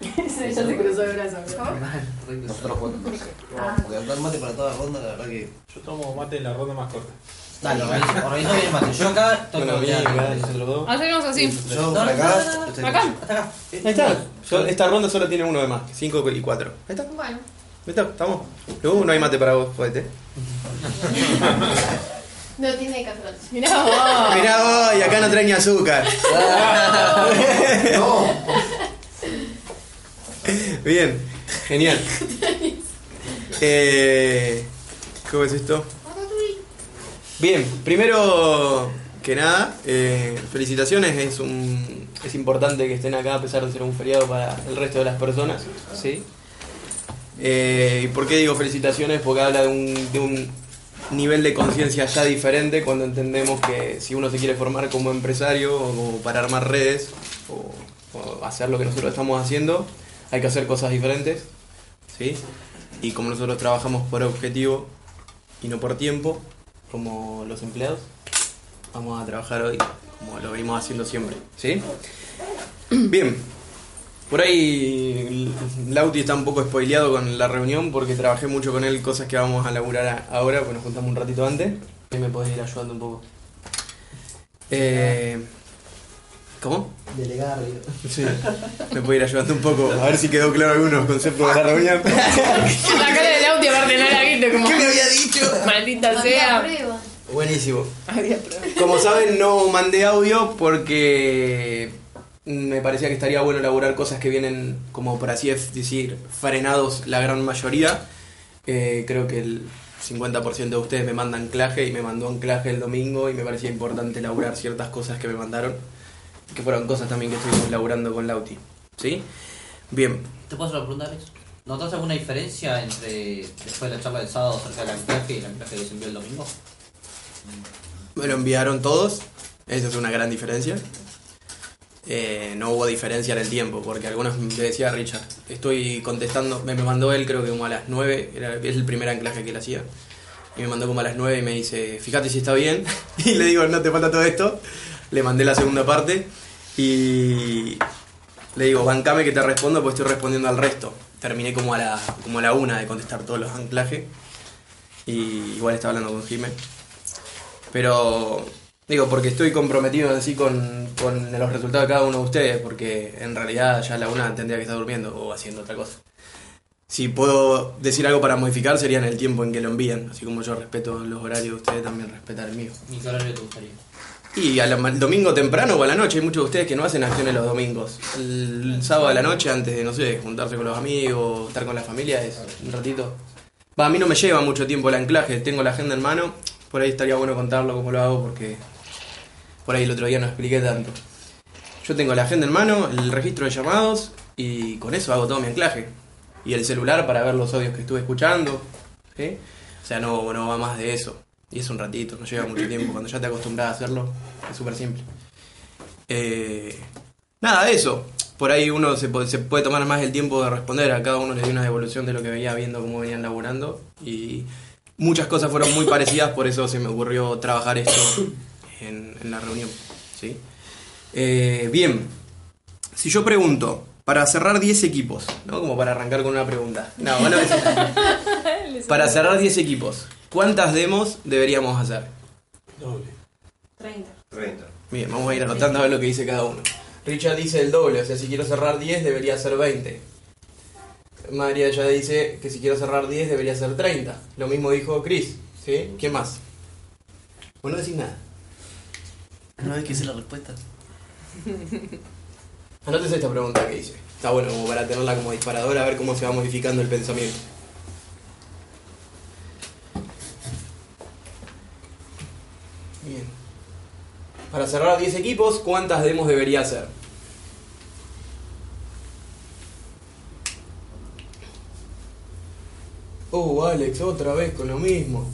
Sí, ya se cruzó el brazo. Nosotros. Ah. Porque hablar mate para toda la ronda, la verdad que. Yo tomo mate en la ronda más corta. Dale, organiza organiza bien el mate. Yo acá estoy Bueno, bien. Hacemos así. Yo No, por no, acá. no, no, no. usted- Acá. Hasta acá. Ahí está. Yo- esta ronda solo tiene uno de más, 5 y 4. Ahí está, ahí Bueno. está, estamos. Luego no hay mate para vos, jodete. No tiene catrón. Mirá vos. Mirá vos, y acá no trae ni azúcar. No. Bien, genial. Eh, ¿Cómo es esto? Bien, primero que nada, eh, felicitaciones. Es un es importante que estén acá a pesar de ser un feriado para el resto de las personas. ¿sí? Eh, ¿Y por qué digo felicitaciones? Porque habla de un, de un nivel de conciencia ya diferente cuando entendemos que si uno se quiere formar como empresario o para armar redes o, o hacer lo que nosotros estamos haciendo, hay que hacer cosas diferentes. ¿sí? Y como nosotros trabajamos por objetivo y no por tiempo, como los empleados, vamos a trabajar hoy como lo venimos haciendo siempre. ¿sí? Bien, por ahí Lauti está un poco spoileado con la reunión porque trabajé mucho con él cosas que vamos a laburar ahora, pues nos juntamos un ratito antes. Me podés ir ayudando un poco. Eh, ¿Cómo? Delegar. Sí, me puede ir ayudando un poco, a ver si quedó claro algunos conceptos de la reunión. La cara de Lauti aparte no la viste como. ¿Qué me había dicho? Maldita sea. prueba. Buenísimo. Había prueba. Como saben, no mandé audio porque me parecía que estaría bueno elaborar cosas que vienen, como por así decir, frenados la gran mayoría. Eh, creo que el 50% de ustedes me mandan anclaje y me mandó anclaje el domingo y me parecía importante elaborar ciertas cosas que me mandaron, que fueron cosas también que estuvimos elaborando con Lauti. ¿Sí? Bien, ¿Te puedo hacer una pregunta, Alex? ¿Notaste alguna diferencia entre después de la charla del sábado acerca del anclaje y el anclaje que se envió el domingo? Me lo enviaron todos, esa es una gran diferencia. Eh, no hubo diferencia en el tiempo, porque algunos me decía Richard, estoy contestando, me, me mandó él creo que como a las 9, era, es el primer anclaje que él hacía, y me mandó como a las 9 y me dice, fíjate si está bien, y le digo, no te falta todo esto, le mandé la segunda parte, y le digo, bancame que te respondo, pues estoy respondiendo al resto. Terminé como a la, como a la una de contestar todos los anclajes, y igual estaba hablando con Jiménez. Pero digo, porque estoy comprometido así con, con los resultados de cada uno de ustedes, porque en realidad ya la una tendría que estar durmiendo o haciendo otra cosa. Si puedo decir algo para modificar sería en el tiempo en que lo envían, así como yo respeto los horarios de ustedes, también respetan el mío. ¿Ni qué horario te gustaría? Y al domingo temprano o a la noche, hay muchos de ustedes que no hacen acciones los domingos. El sábado a la noche, antes de, no sé, juntarse con los amigos, estar con la familia, es un ratito. Va, a mí no me lleva mucho tiempo el anclaje, tengo la agenda en mano, por ahí estaría bueno contarlo cómo lo hago porque por ahí el otro día no expliqué tanto. Yo tengo la agenda en mano, el registro de llamados y con eso hago todo mi anclaje. Y el celular para ver los audios que estuve escuchando. O sea, no, no va más de eso. Y es un ratito, no lleva mucho tiempo. Cuando ya te acostumbras a hacerlo, es súper simple. Eh, nada de eso. Por ahí uno se puede, se puede tomar más el tiempo de responder. A cada uno le di una devolución de lo que venía viendo, cómo venían laburando. Y muchas cosas fueron muy parecidas, por eso se me ocurrió trabajar esto en, en la reunión. ¿sí? Eh, bien, si yo pregunto, para cerrar 10 equipos, ¿no? Como para arrancar con una pregunta. No, bueno, para cerrar 10 equipos, ¿cuántas demos deberíamos hacer? Doble. 30. 30. Bien, vamos a ir anotando a ver lo que dice cada uno. Richard dice el doble, o sea, si quiero cerrar 10 debería ser 20. María ya dice que si quiero cerrar 10 debería ser 30. Lo mismo dijo Chris, ¿sí? ¿Quién más? Vos no decís nada. No ves que hice la respuesta. Anotes esta pregunta que hice. Está bueno como para tenerla como disparadora, a ver cómo se va modificando el pensamiento. Bien. Para cerrar 10 equipos, ¿cuántas demos debería hacer? Oh, Alex, otra vez con lo mismo.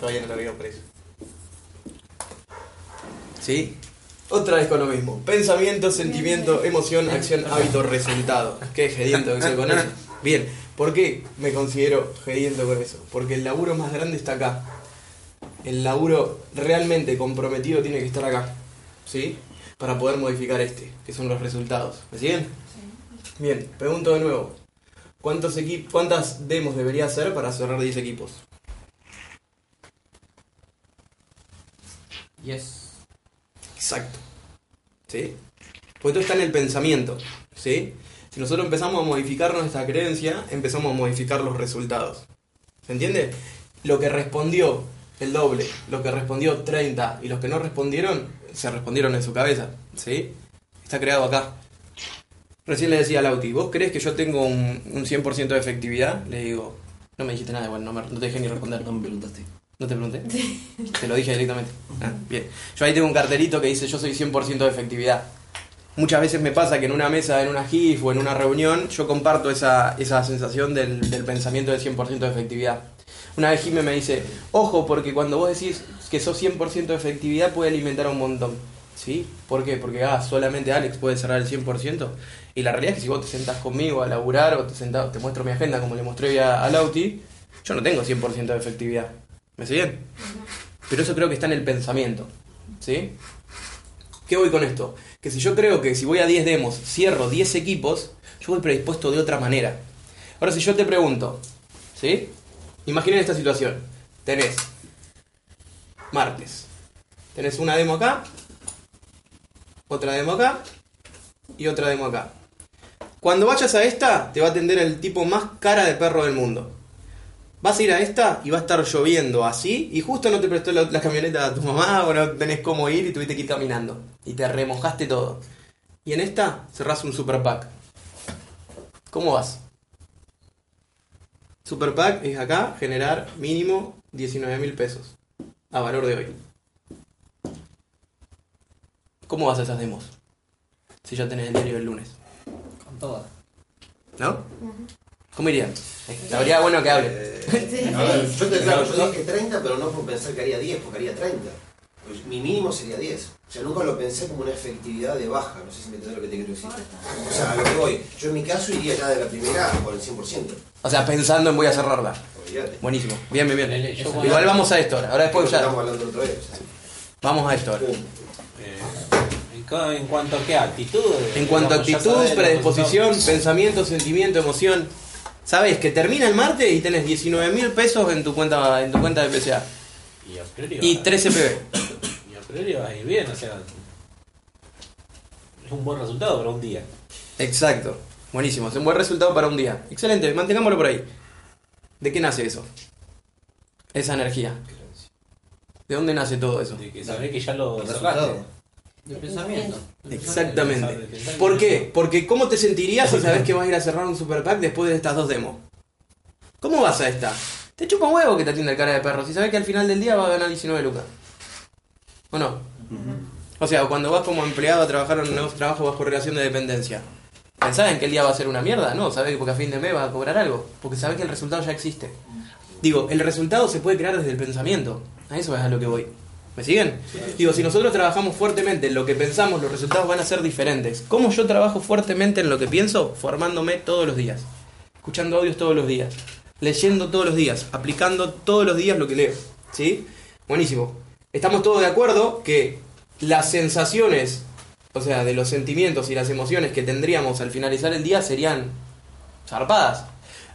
Todavía no lo había preso. ¿Sí? Otra vez con lo mismo. Pensamiento, sentimiento, emoción, acción, hábito, resultado. Qué gediento que soy con eso. Bien, ¿por qué me considero gediento con eso? Porque el laburo más grande está acá. El laburo realmente comprometido tiene que estar acá. ¿sí? Para poder modificar este, que son los resultados. ¿Me siguen? Bien, pregunto de nuevo. ¿Cuántos ¿Cuántas demos debería hacer para cerrar 10 equipos? Yes. Exacto. ¿Sí? Porque todo está en el pensamiento. ¿Sí? Si nosotros empezamos a modificar nuestra creencia, empezamos a modificar los resultados. ¿Se entiende? Lo que respondió el doble, lo que respondió 30 y los que no respondieron, se respondieron en su cabeza. ¿Sí? Está creado acá. Recién le decía a Lauti, ¿vos crees que yo tengo un, un 100% de efectividad? Le digo, no me dijiste nada igual, no, me- no te dejé ni responder. No me preguntaste. ¿No te pregunté? Te lo dije directamente. Ah, bien. Yo ahí tengo un cartelito que dice yo soy 100% de efectividad. Muchas veces me pasa que en una mesa, en una GIF o en una reunión, yo comparto esa, esa sensación del, del pensamiento del 100% de efectividad. Una vez Jimé me dice, ojo, porque cuando vos decís que sos 100% de efectividad puede alimentar a un montón. ¿Sí? ¿Por qué? Porque ah, solamente Alex puede cerrar el 100%. Y la realidad es que si vos te sentás conmigo a laburar o te, sentás, te muestro mi agenda como le mostré a, a Lauti, yo no tengo 100% de efectividad. ¿Me siguen? Pero eso creo que está en el pensamiento. ¿Sí? ¿Qué voy con esto? Que si yo creo que si voy a 10 demos, cierro 10 equipos, yo voy predispuesto de otra manera. Ahora, si yo te pregunto, ¿sí? Imaginen esta situación. Tenés martes. Tenés una demo acá, otra demo acá y otra demo acá. Cuando vayas a esta, te va a atender el tipo más cara de perro del mundo. Vas a ir a esta y va a estar lloviendo así y justo no te prestó la, la camioneta a tu mamá o no tenés cómo ir y tuviste que ir caminando. Y te remojaste todo. Y en esta cerrás un super pack. ¿Cómo vas? Super pack es acá generar mínimo 19 mil pesos a valor de hoy. ¿Cómo vas a esas demos? Si ya tenés el diario del lunes. Con todas. ¿No? ¿Cómo irían? Habría bueno que hable. Eh, a ver, yo te claro, yo dije 30, pero no por pensar que haría 10, porque haría 30. Pues mi mínimo sería 10. O sea, nunca lo pensé como una efectividad de baja. No sé si me entendés lo que te quiero decir. O sea, a lo que voy. Yo en mi caso iría ya de la primera por el 100%. O sea, pensando en voy a cerrarla. Olvídate. Buenísimo. Bien, bien, bien. yo cuando- Igual vamos a esto ahora. Ahora después ya. Estamos hablando otra vez. o sea, Vamos a esto ahora. Eh, en, cuanto a qué actitud. En cuanto a actitud, predisposición, pensamiento, sentimiento, emoción. Sabes que termina el martes y tenés 19 mil pesos en tu cuenta en tu cuenta de PCA. Y a priori Y va- 13 PB. y a priori va a ir bien, o sea. Es un buen resultado para un día. Exacto. Buenísimo. Es un buen resultado para un día. Excelente. Mantengámoslo por ahí. ¿De qué nace eso? Esa energía. ¿De dónde nace todo eso? De que sabés que ya lo resultado. De pensamiento. Exactamente. De pensar- ¿Por qué? Porque ¿cómo te sentirías si sabes que vas a ir a cerrar un super pack después de estas dos demos? ¿Cómo vas a esta? Te chupa un huevo que te atienda el cara de perro si sabes que al final del día vas a ganar 19 lucas. ¿O no? O sea, cuando vas como empleado a trabajar en un nuevo trabajo bajo relación de dependencia. ¿Pensás en que el día va a ser una mierda? No, sabes que porque a fin de mes vas a cobrar algo. Porque sabes que el resultado ya existe. Digo, el resultado se puede crear desde el pensamiento. A eso es a lo que voy. ¿Me siguen? Digo, si nosotros trabajamos fuertemente en lo que pensamos, los resultados van a ser diferentes. ¿Cómo yo trabajo fuertemente en lo que pienso? Formándome todos los días. Escuchando audios todos los días. Leyendo todos los días. Aplicando todos los días lo que leo. ¿Sí? Buenísimo. Estamos todos de acuerdo que las sensaciones, o sea, de los sentimientos y las emociones que tendríamos al finalizar el día serían zarpadas.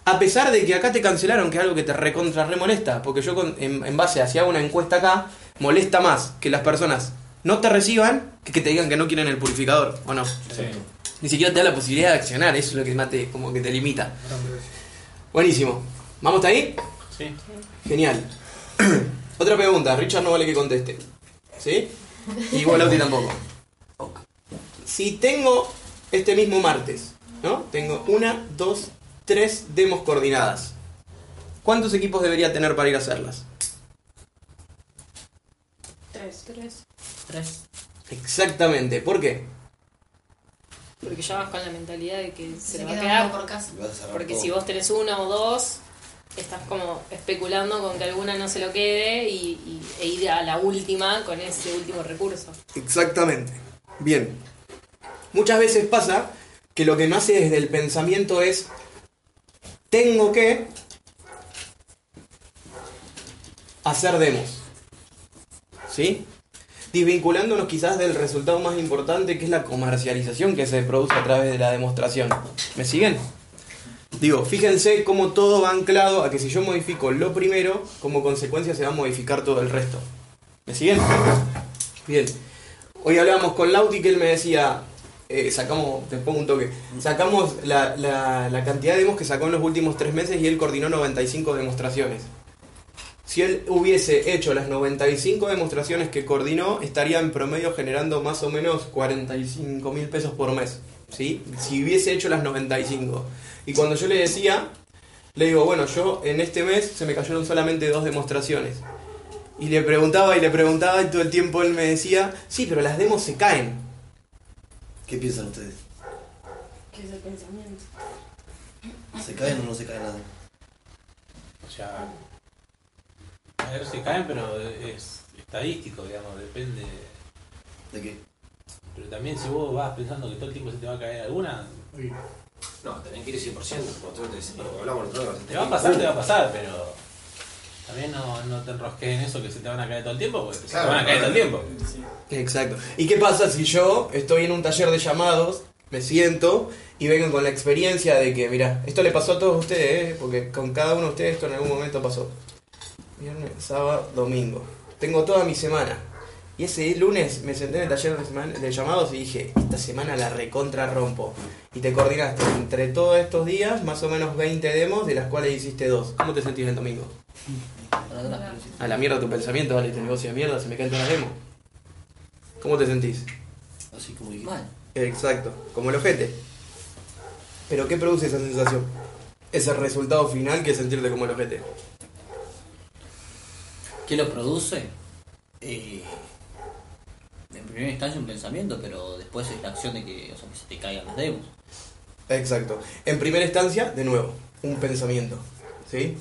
A pesar de que acá te cancelaron, que es algo que te recontra remolesta, porque yo con- en, en base hacia una encuesta acá, molesta más que las personas no te reciban que que te digan que no quieren el purificador, ¿o no? Ni siquiera te da la posibilidad de accionar, eso es lo que más te, como que te limita. Buenísimo. ¿Vamos hasta ahí? Sí. Genial. Otra pregunta, Richard no vale que conteste. ¿Sí? Y vos, Lauti, tampoco. Si tengo este mismo martes, ¿no? Tengo una, dos, tres demos coordinadas. ¿Cuántos equipos debería tener para ir a hacerlas? Tres. Tres. Tres. Exactamente. ¿Por qué? Porque ya vas con la mentalidad de que se, Se le va a queda quedar. por casa. Porque todo. si vos tenés una o dos, estás como especulando con que alguna no se lo quede y, y- e ir a la última con ese último recurso. Exactamente. Bien. Muchas veces pasa que lo que nace desde el pensamiento es tengo que hacer demos. ¿Sí? desvinculándonos quizás del resultado más importante que es la comercialización que se produce a través de la demostración. ¿Me siguen? Digo, fíjense cómo todo va anclado a que si yo modifico lo primero, como consecuencia se va a modificar todo el resto. ¿Me siguen? Bien. Hoy hablábamos con Lauti que él me decía, eh, sacamos, te pongo un toque, sacamos la, la, la cantidad de demos que sacó en los últimos tres meses y él coordinó 95 demostraciones. Si él hubiese hecho las 95 demostraciones que coordinó, estaría en promedio generando más o menos 45 mil pesos por mes. ¿sí? Si hubiese hecho las 95. Y cuando yo le decía, le digo, bueno, yo en este mes se me cayeron solamente dos demostraciones. Y le preguntaba y le preguntaba y todo el tiempo él me decía, sí, pero las demos se caen. ¿Qué piensan ustedes? ¿Qué es el pensamiento? ¿Se caen o no se caen nada? O sea, a ver si caen, pero es estadístico, digamos, depende. ¿De qué? Pero también si vos vas pensando que todo el tiempo se te va a caer alguna, No, tenés que ir 100%. Como tú te decís, hablamos día, te va a pasar, te va a pasar, pero también no, no te enrosques en eso que se te van a caer todo el tiempo, porque se te van a caer todo el tiempo. Exacto. ¿Y qué pasa si yo estoy en un taller de llamados, me siento y vengo con la experiencia de que, mira, esto le pasó a todos ustedes, ¿eh? porque con cada uno de ustedes esto en algún momento pasó. Viernes, sábado, domingo. Tengo toda mi semana. Y ese lunes me senté en el taller de, semana- de llamados y dije, esta semana la recontra rompo. Y te coordinaste entre todos estos días más o menos 20 demos, de las cuales hiciste dos. ¿Cómo te sentís el domingo? A la mierda tu pensamiento, vale, este negocio de mierda, se me caen todas las demos. ¿Cómo te sentís? Así como dije. Mal. Exacto, como el ojete. Pero ¿qué produce esa sensación? Ese resultado final que es sentirte como el ojete. ¿Qué lo produce? Eh, en primera instancia un pensamiento, pero después es la acción de que, o sea, que se te caigan las demos. Exacto. En primera instancia, de nuevo, un pensamiento. ¿Sí?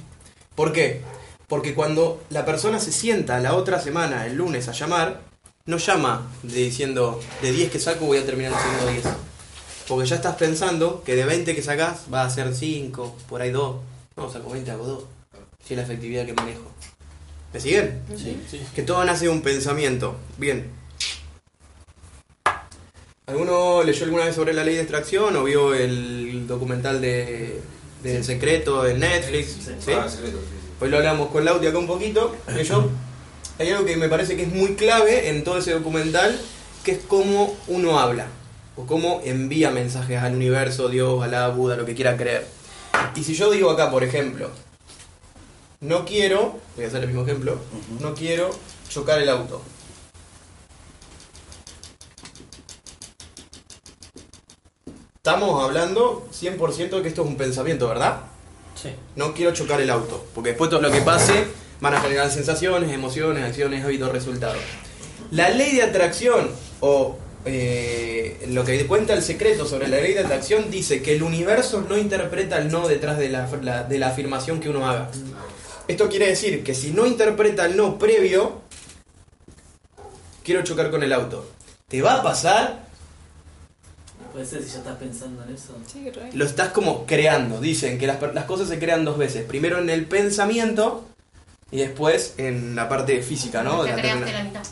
¿Por qué? Porque cuando la persona se sienta la otra semana, el lunes, a llamar, no llama diciendo de 10 que saco voy a terminar haciendo 10. Porque ya estás pensando que de 20 que sacás va a ser 5, por ahí 2. No, saco 20, hago 2. Si es la efectividad que manejo. ¿Me siguen? Sí. Sí. Que todo nace de un pensamiento. Bien. ¿Alguno leyó alguna vez sobre la ley de extracción o vio el documental de, de El Secreto en Netflix? ¿Sí? Ah, secreto, sí, sí. Hoy lo hablamos con Lauti acá un poquito. Leyó. Hay algo que me parece que es muy clave en todo ese documental, que es cómo uno habla. O cómo envía mensajes al universo, Dios, Alá, Buda, lo que quiera creer. Y si yo digo acá, por ejemplo, no quiero, voy a hacer el mismo ejemplo, no quiero chocar el auto. Estamos hablando 100% que esto es un pensamiento, ¿verdad? Sí. No quiero chocar el auto, porque después todo lo que pase van a generar sensaciones, emociones, acciones, hábitos, resultados. La ley de atracción, o eh, lo que cuenta el secreto sobre la ley de atracción, dice que el universo no interpreta el no detrás de la, la- de la afirmación que uno haga. Esto quiere decir que si no interpreta el no previo, quiero chocar con el auto. ¿Te va a pasar? Puede ser si ya estás pensando en eso. Sí. Lo estás como creando. Dicen que las, per- las cosas se crean dos veces. Primero en el pensamiento y después en la parte física, ¿no? Ya La creaste la mitad.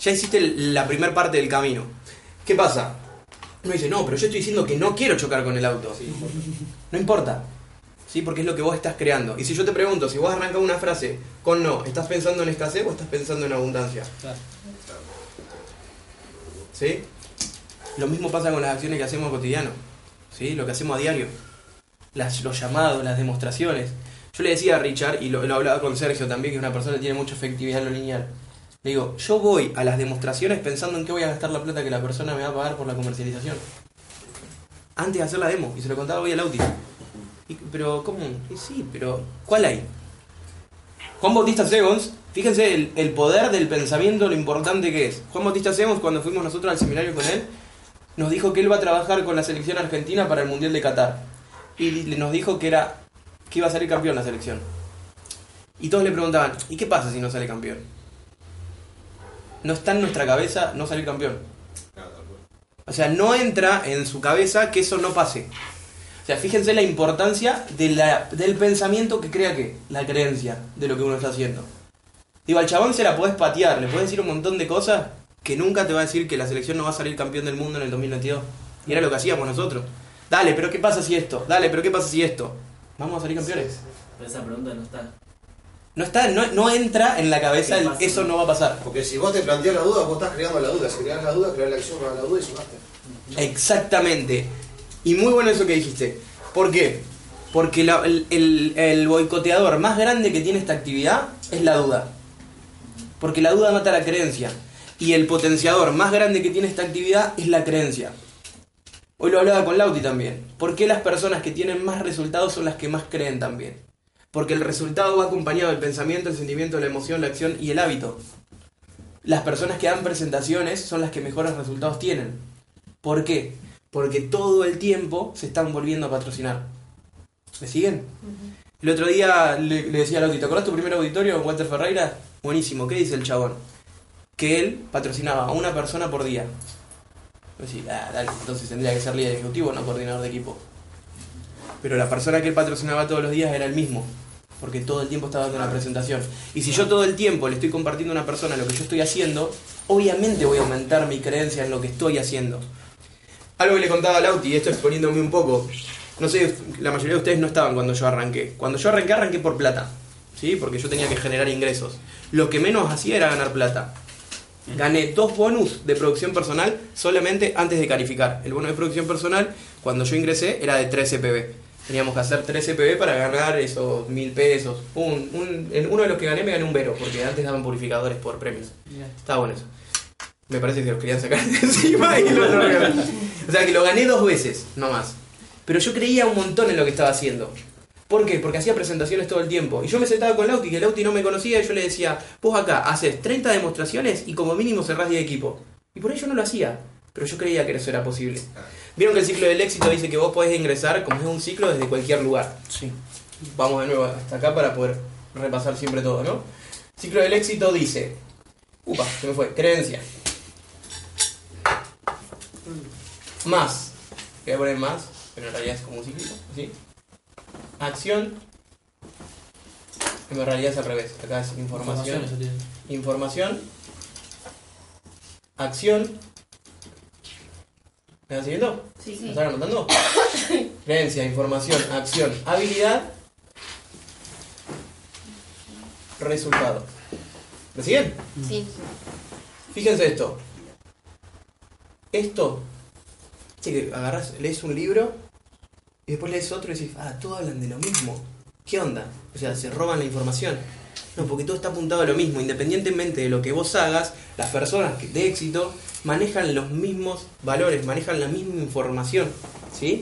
ya hiciste el- la primera parte del camino. ¿Qué pasa? Uno dice, no, pero yo estoy diciendo que no quiero chocar con el auto. No importa. ¿Sí? Porque es lo que vos estás creando. Y si yo te pregunto, si vos arrancas una frase con no, ¿estás pensando en escasez o estás pensando en abundancia? ¿Sí? Lo mismo pasa con las acciones que hacemos cotidiano. ¿Sí? Lo que hacemos a diario. Las, los llamados, las demostraciones. Yo le decía a Richard, y lo, lo hablaba con Sergio también, que es una persona que tiene mucha efectividad en lo lineal. Le digo, yo voy a las demostraciones pensando en qué voy a gastar la plata que la persona me va a pagar por la comercialización. Antes de hacer la demo, y se lo contaba hoy al Auti. Y- pero, ¿cómo? Y sí, pero, ¿cuál hay? Juan Bautista Segons, fíjense el, el poder del pensamiento, lo importante que es. Juan Bautista Segons, cuando fuimos nosotros al seminario con él, nos dijo que él va a trabajar con la selección argentina para el Mundial de Qatar. Y nos dijo que era que iba a salir campeón la selección. Y todos le preguntaban, ¿y qué pasa si no sale campeón? No está en nuestra cabeza no salir campeón. Cual. O sea, no entra en su cabeza que eso no pase. O sea, fíjense la importancia de la- del pensamiento que crea que, la creencia de lo que uno está haciendo. Digo, al chabón se la podés patear, le podés decir un montón de cosas que nunca te va a decir que la selección no va a salir campeón del mundo en el 2022. Y era lo que hacíamos nosotros. Dale, pero ¿qué pasa si esto? Dale, pero ¿qué pasa si esto? Vamos a salir campeones. Pero esa pregunta no está. No está, no, no entra en la cabeza ¿Qué el eso no va a pasar. Porque si vos te planteas la duda, vos estás creando la duda. Si creas la duda, creas la acción, creas la duda y sumaste. Exactamente. Y muy bueno eso que dijiste. ¿Por qué? Porque el, el- el boicoteador más grande que tiene esta actividad es la duda. Porque la duda mata la creencia. Y el potenciador más grande que tiene esta actividad es la creencia. Hoy lo hablaba con Lauti también. ¿Por qué las personas que tienen más resultados son las que más creen también? Porque el resultado va acompañado del pensamiento, el sentimiento, la emoción, la acción y el hábito. Las personas que dan presentaciones son las que mejores resultados tienen. ¿Por qué? Porque todo el tiempo se están volviendo a patrocinar. ¿Me siguen? El otro día le, le decía a Lauti, ¿te acordás tu primer auditorio con Walter Ferreira? Buenísimo, ¿qué dice el chabón? Que él patrocinaba a una persona por día. Pues ah, dale, entonces tendría que ser líder ejecutivo, no coordinador de equipo. Pero la persona que él patrocinaba todos los días era el mismo. Porque todo el tiempo estaba dando una presentación. Y si yo todo el tiempo le estoy compartiendo a una persona lo que yo estoy haciendo, obviamente voy a aumentar mi creencia en lo que estoy haciendo. Algo que le contaba a Lauti, y esto exponiéndome un poco. No sé, la mayoría de ustedes no estaban cuando yo arranqué. Cuando yo arranqué, arranqué por plata. ¿Sí? Porque yo tenía que generar ingresos. Lo que menos hacía era ganar plata. Gané dos bonus de producción personal solamente antes de calificar. El bono de producción personal, cuando yo ingresé, era de 13 PB. Teníamos que hacer 13 PB para ganar esos mil pesos. Un, un- en uno de los que gané me gané un vero, porque antes daban purificadores por premios. Estaba bueno eso. Me parece que los querían sacar de encima y lo regalaron. O sea que lo gané dos veces, no más. Pero yo creía un montón en lo que estaba haciendo. ¿Por qué? Porque hacía presentaciones todo el tiempo. Y yo me sentaba con Lauti, que Lauti no me conocía, y yo le decía, vos acá haces 30 demostraciones y como mínimo cerrás 10 equipo. Y por ello no lo hacía. Pero yo creía que eso era posible. Vieron que el ciclo del éxito dice que vos podés ingresar, como es un ciclo, desde cualquier lugar. Sí. Vamos de nuevo hasta acá para poder repasar siempre todo, ¿no? Ciclo del éxito dice, upa, se me fue, creencia. Más, voy a poner más, pero en realidad es como un ciclo, ¿sí? Acción, en realidad es al revés, acá es información, información, acción. ¿Me están siguiendo? Sí, ¿Me están anotando? Creencia, información, acción, habilidad, resultado. ¿Me siguen? Sí. Fíjense esto. Esto, che, que agarras, lees un libro y después lees otro y decís, ah, todos hablan de lo mismo. ¿Qué onda? O sea, se roban la información. No, porque todo está apuntado a lo mismo. Independientemente de lo que vos hagas, las personas de éxito manejan los mismos valores, manejan la misma información. ¿Sí?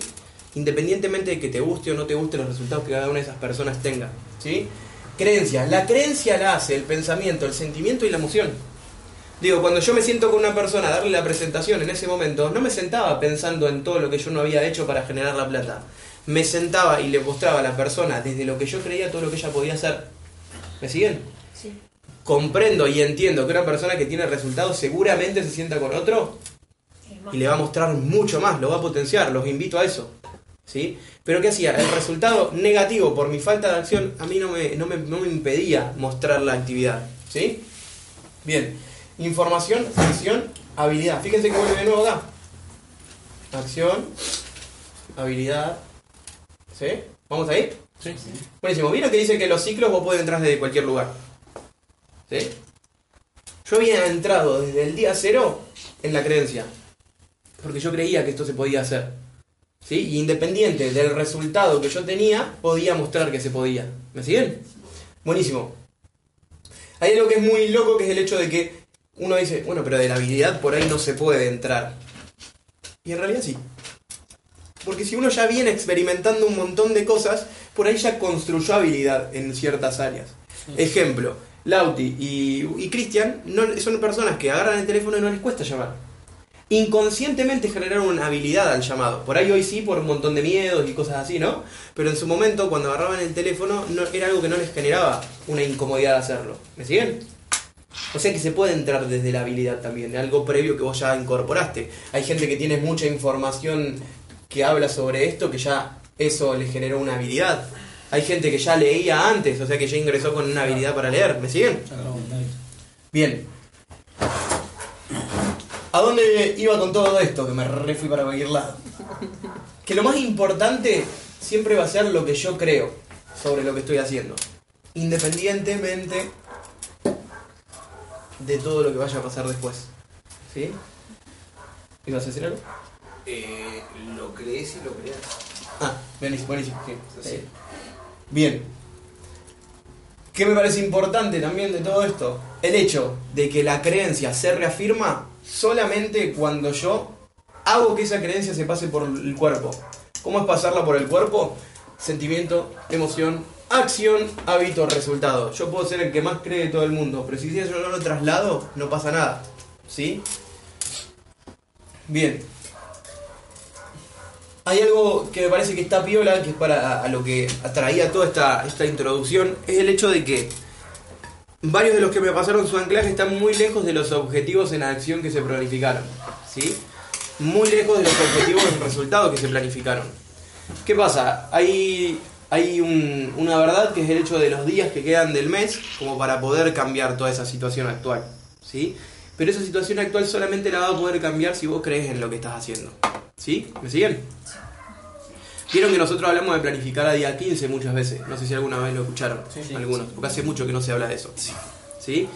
Independientemente de que te guste o no te guste los resultados que cada una de esas personas tenga. ¿Sí? Creencia. La creencia la hace el pensamiento, el sentimiento y la emoción. Digo, cuando yo me siento con una persona a darle la presentación en ese momento, no me sentaba pensando en todo lo que yo no había hecho para generar la plata. Me sentaba y le mostraba a la persona desde lo que yo creía todo lo que ella podía hacer. ¿Me siguen? Sí. Comprendo y entiendo que una persona que tiene resultados seguramente se sienta con otro y le va a mostrar mucho más, lo va a potenciar, los invito a eso. ¿Sí? Pero ¿qué hacía? El resultado negativo por mi falta de acción a mí no me, no me, no me impedía mostrar la actividad. ¿Sí? Bien. Información, acción, habilidad. Fíjense que vuelve de nuevo acá. Acción, habilidad. ¿Sí? ¿Vamos ahí? Sí. Buenísimo. ¿Vieron que dice que los ciclos vos podés entrar desde cualquier lugar? ¿Sí? Yo había entrado desde el día cero en la creencia. Porque yo creía que esto se podía hacer. ¿Sí? Y independiente del resultado que yo tenía, podía mostrar que se podía. ¿Me siguen? Buenísimo. Hay algo que es muy loco, que es el hecho de que uno dice, bueno, pero de la habilidad por ahí no se puede entrar. Y en realidad sí. Porque si uno ya viene experimentando un montón de cosas, por ahí ya construyó habilidad en ciertas áreas. Ejemplo, Lauti y, y Cristian no, son personas que agarran el teléfono y no les cuesta llamar. Inconscientemente generaron una habilidad al llamado. Por ahí hoy sí, por un montón de miedos y cosas así, ¿no? Pero en su momento, cuando agarraban el teléfono, no, era algo que no les generaba una incomodidad hacerlo. ¿Me siguen? O sea que se puede entrar desde la habilidad también, de algo previo que vos ya incorporaste. Hay gente que tiene mucha información que habla sobre esto, que ya eso le generó una habilidad. Hay gente que ya leía antes, o sea que ya ingresó con una habilidad para leer. ¿Me siguen? Bien. ¿A dónde iba con todo esto? Que me re fui para cualquier lado. Que lo más importante siempre va a ser lo que yo creo sobre lo que estoy haciendo. Independientemente de todo lo que vaya a pasar después. ¿Sí? ¿Ibas a decir algo? Eh, lo crees y lo creas. Ah, buenísimo, buenísimo. sí. Sí. Bien. ¿Qué me parece importante también de todo esto? El hecho de que la creencia se reafirma solamente cuando yo hago que esa creencia se pase por el cuerpo. ¿Cómo es pasarla por el cuerpo? Sentimiento, emoción, acción, hábito, resultado. Yo puedo ser el que más cree de todo el mundo, pero si yo no lo traslado, no pasa nada. ¿Sí? Bien. Hay algo que me parece que está piola, que es para a lo que atraía toda esta, esta introducción, es el hecho de que varios de los que me pasaron su anclaje están muy lejos de los objetivos en acción que se planificaron. ¿Sí? Muy lejos de los objetivos en resultado que se planificaron. ¿Qué pasa? Hay, hay un- una verdad que es el hecho de los días que quedan del mes como para poder cambiar toda esa situación actual. ¿Sí? Pero esa situación actual solamente la va a poder cambiar si vos crees en lo que estás haciendo. ¿Sí? ¿Me siguen? Vieron que nosotros hablamos de planificar a día 15 muchas veces. No sé si alguna vez lo escucharon. algunos. Porque hace mucho que no se habla de eso. ¿Sí?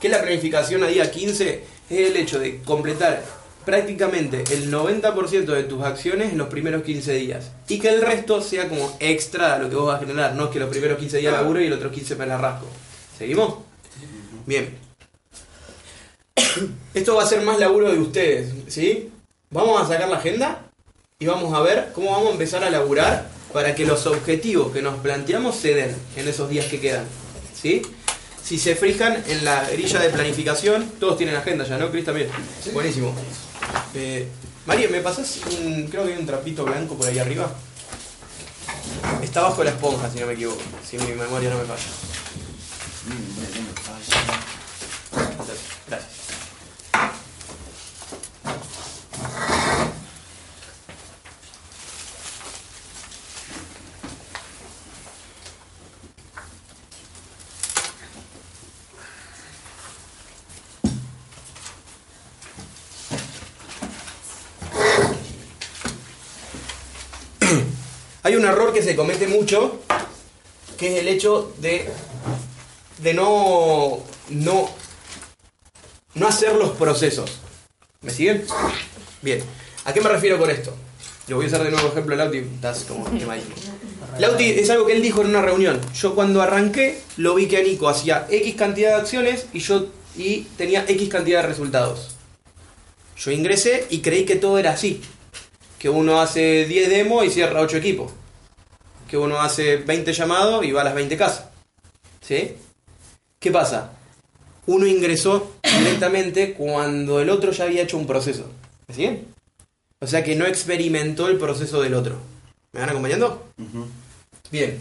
¿Qué es la planificación a día 15? Es el hecho de completar prácticamente el 90% de tus acciones en los primeros 15 días. Y que el resto sea como extra a lo que vos vas a generar. No es que los primeros 15 días laburo y los otros 15 me la rasco. ¿Seguimos? Bien. Esto va a ser más laburo de ustedes, ¿sí? Vamos a sacar la agenda y vamos a ver cómo vamos a empezar a laburar para que los objetivos que nos planteamos se den en esos días que quedan, ¿sí? Si se fijan en la grilla de planificación, todos tienen agenda ya, ¿no? Cris también. Buenísimo. Eh, María, ¿me pasás un, creo que hay un trapito blanco por ahí arriba? Está bajo la esponja, si no me equivoco, si mi memoria no me falla. Gracias. Hay un error que se comete mucho, que es el hecho de, de no, no, no hacer los procesos. ¿Me siguen? Bien. ¿A qué me refiero con esto? Lo voy a usar de nuevo ejemplo, Lauti, estás como quemadísimo. Lauti es algo que él dijo en una reunión. Yo cuando arranqué lo vi que Nico hacía X cantidad de acciones y yo y tenía X cantidad de resultados. Yo ingresé y creí que todo era así. Que uno hace 10 demos y cierra 8 equipos. Que uno hace 20 llamados y va a las 20 casas. ¿Sí? ¿Qué pasa? Uno ingresó directamente cuando el otro ya había hecho un proceso. ¿Me siguen? O sea que no experimentó el proceso del otro. ¿Me van acompañando? Bien.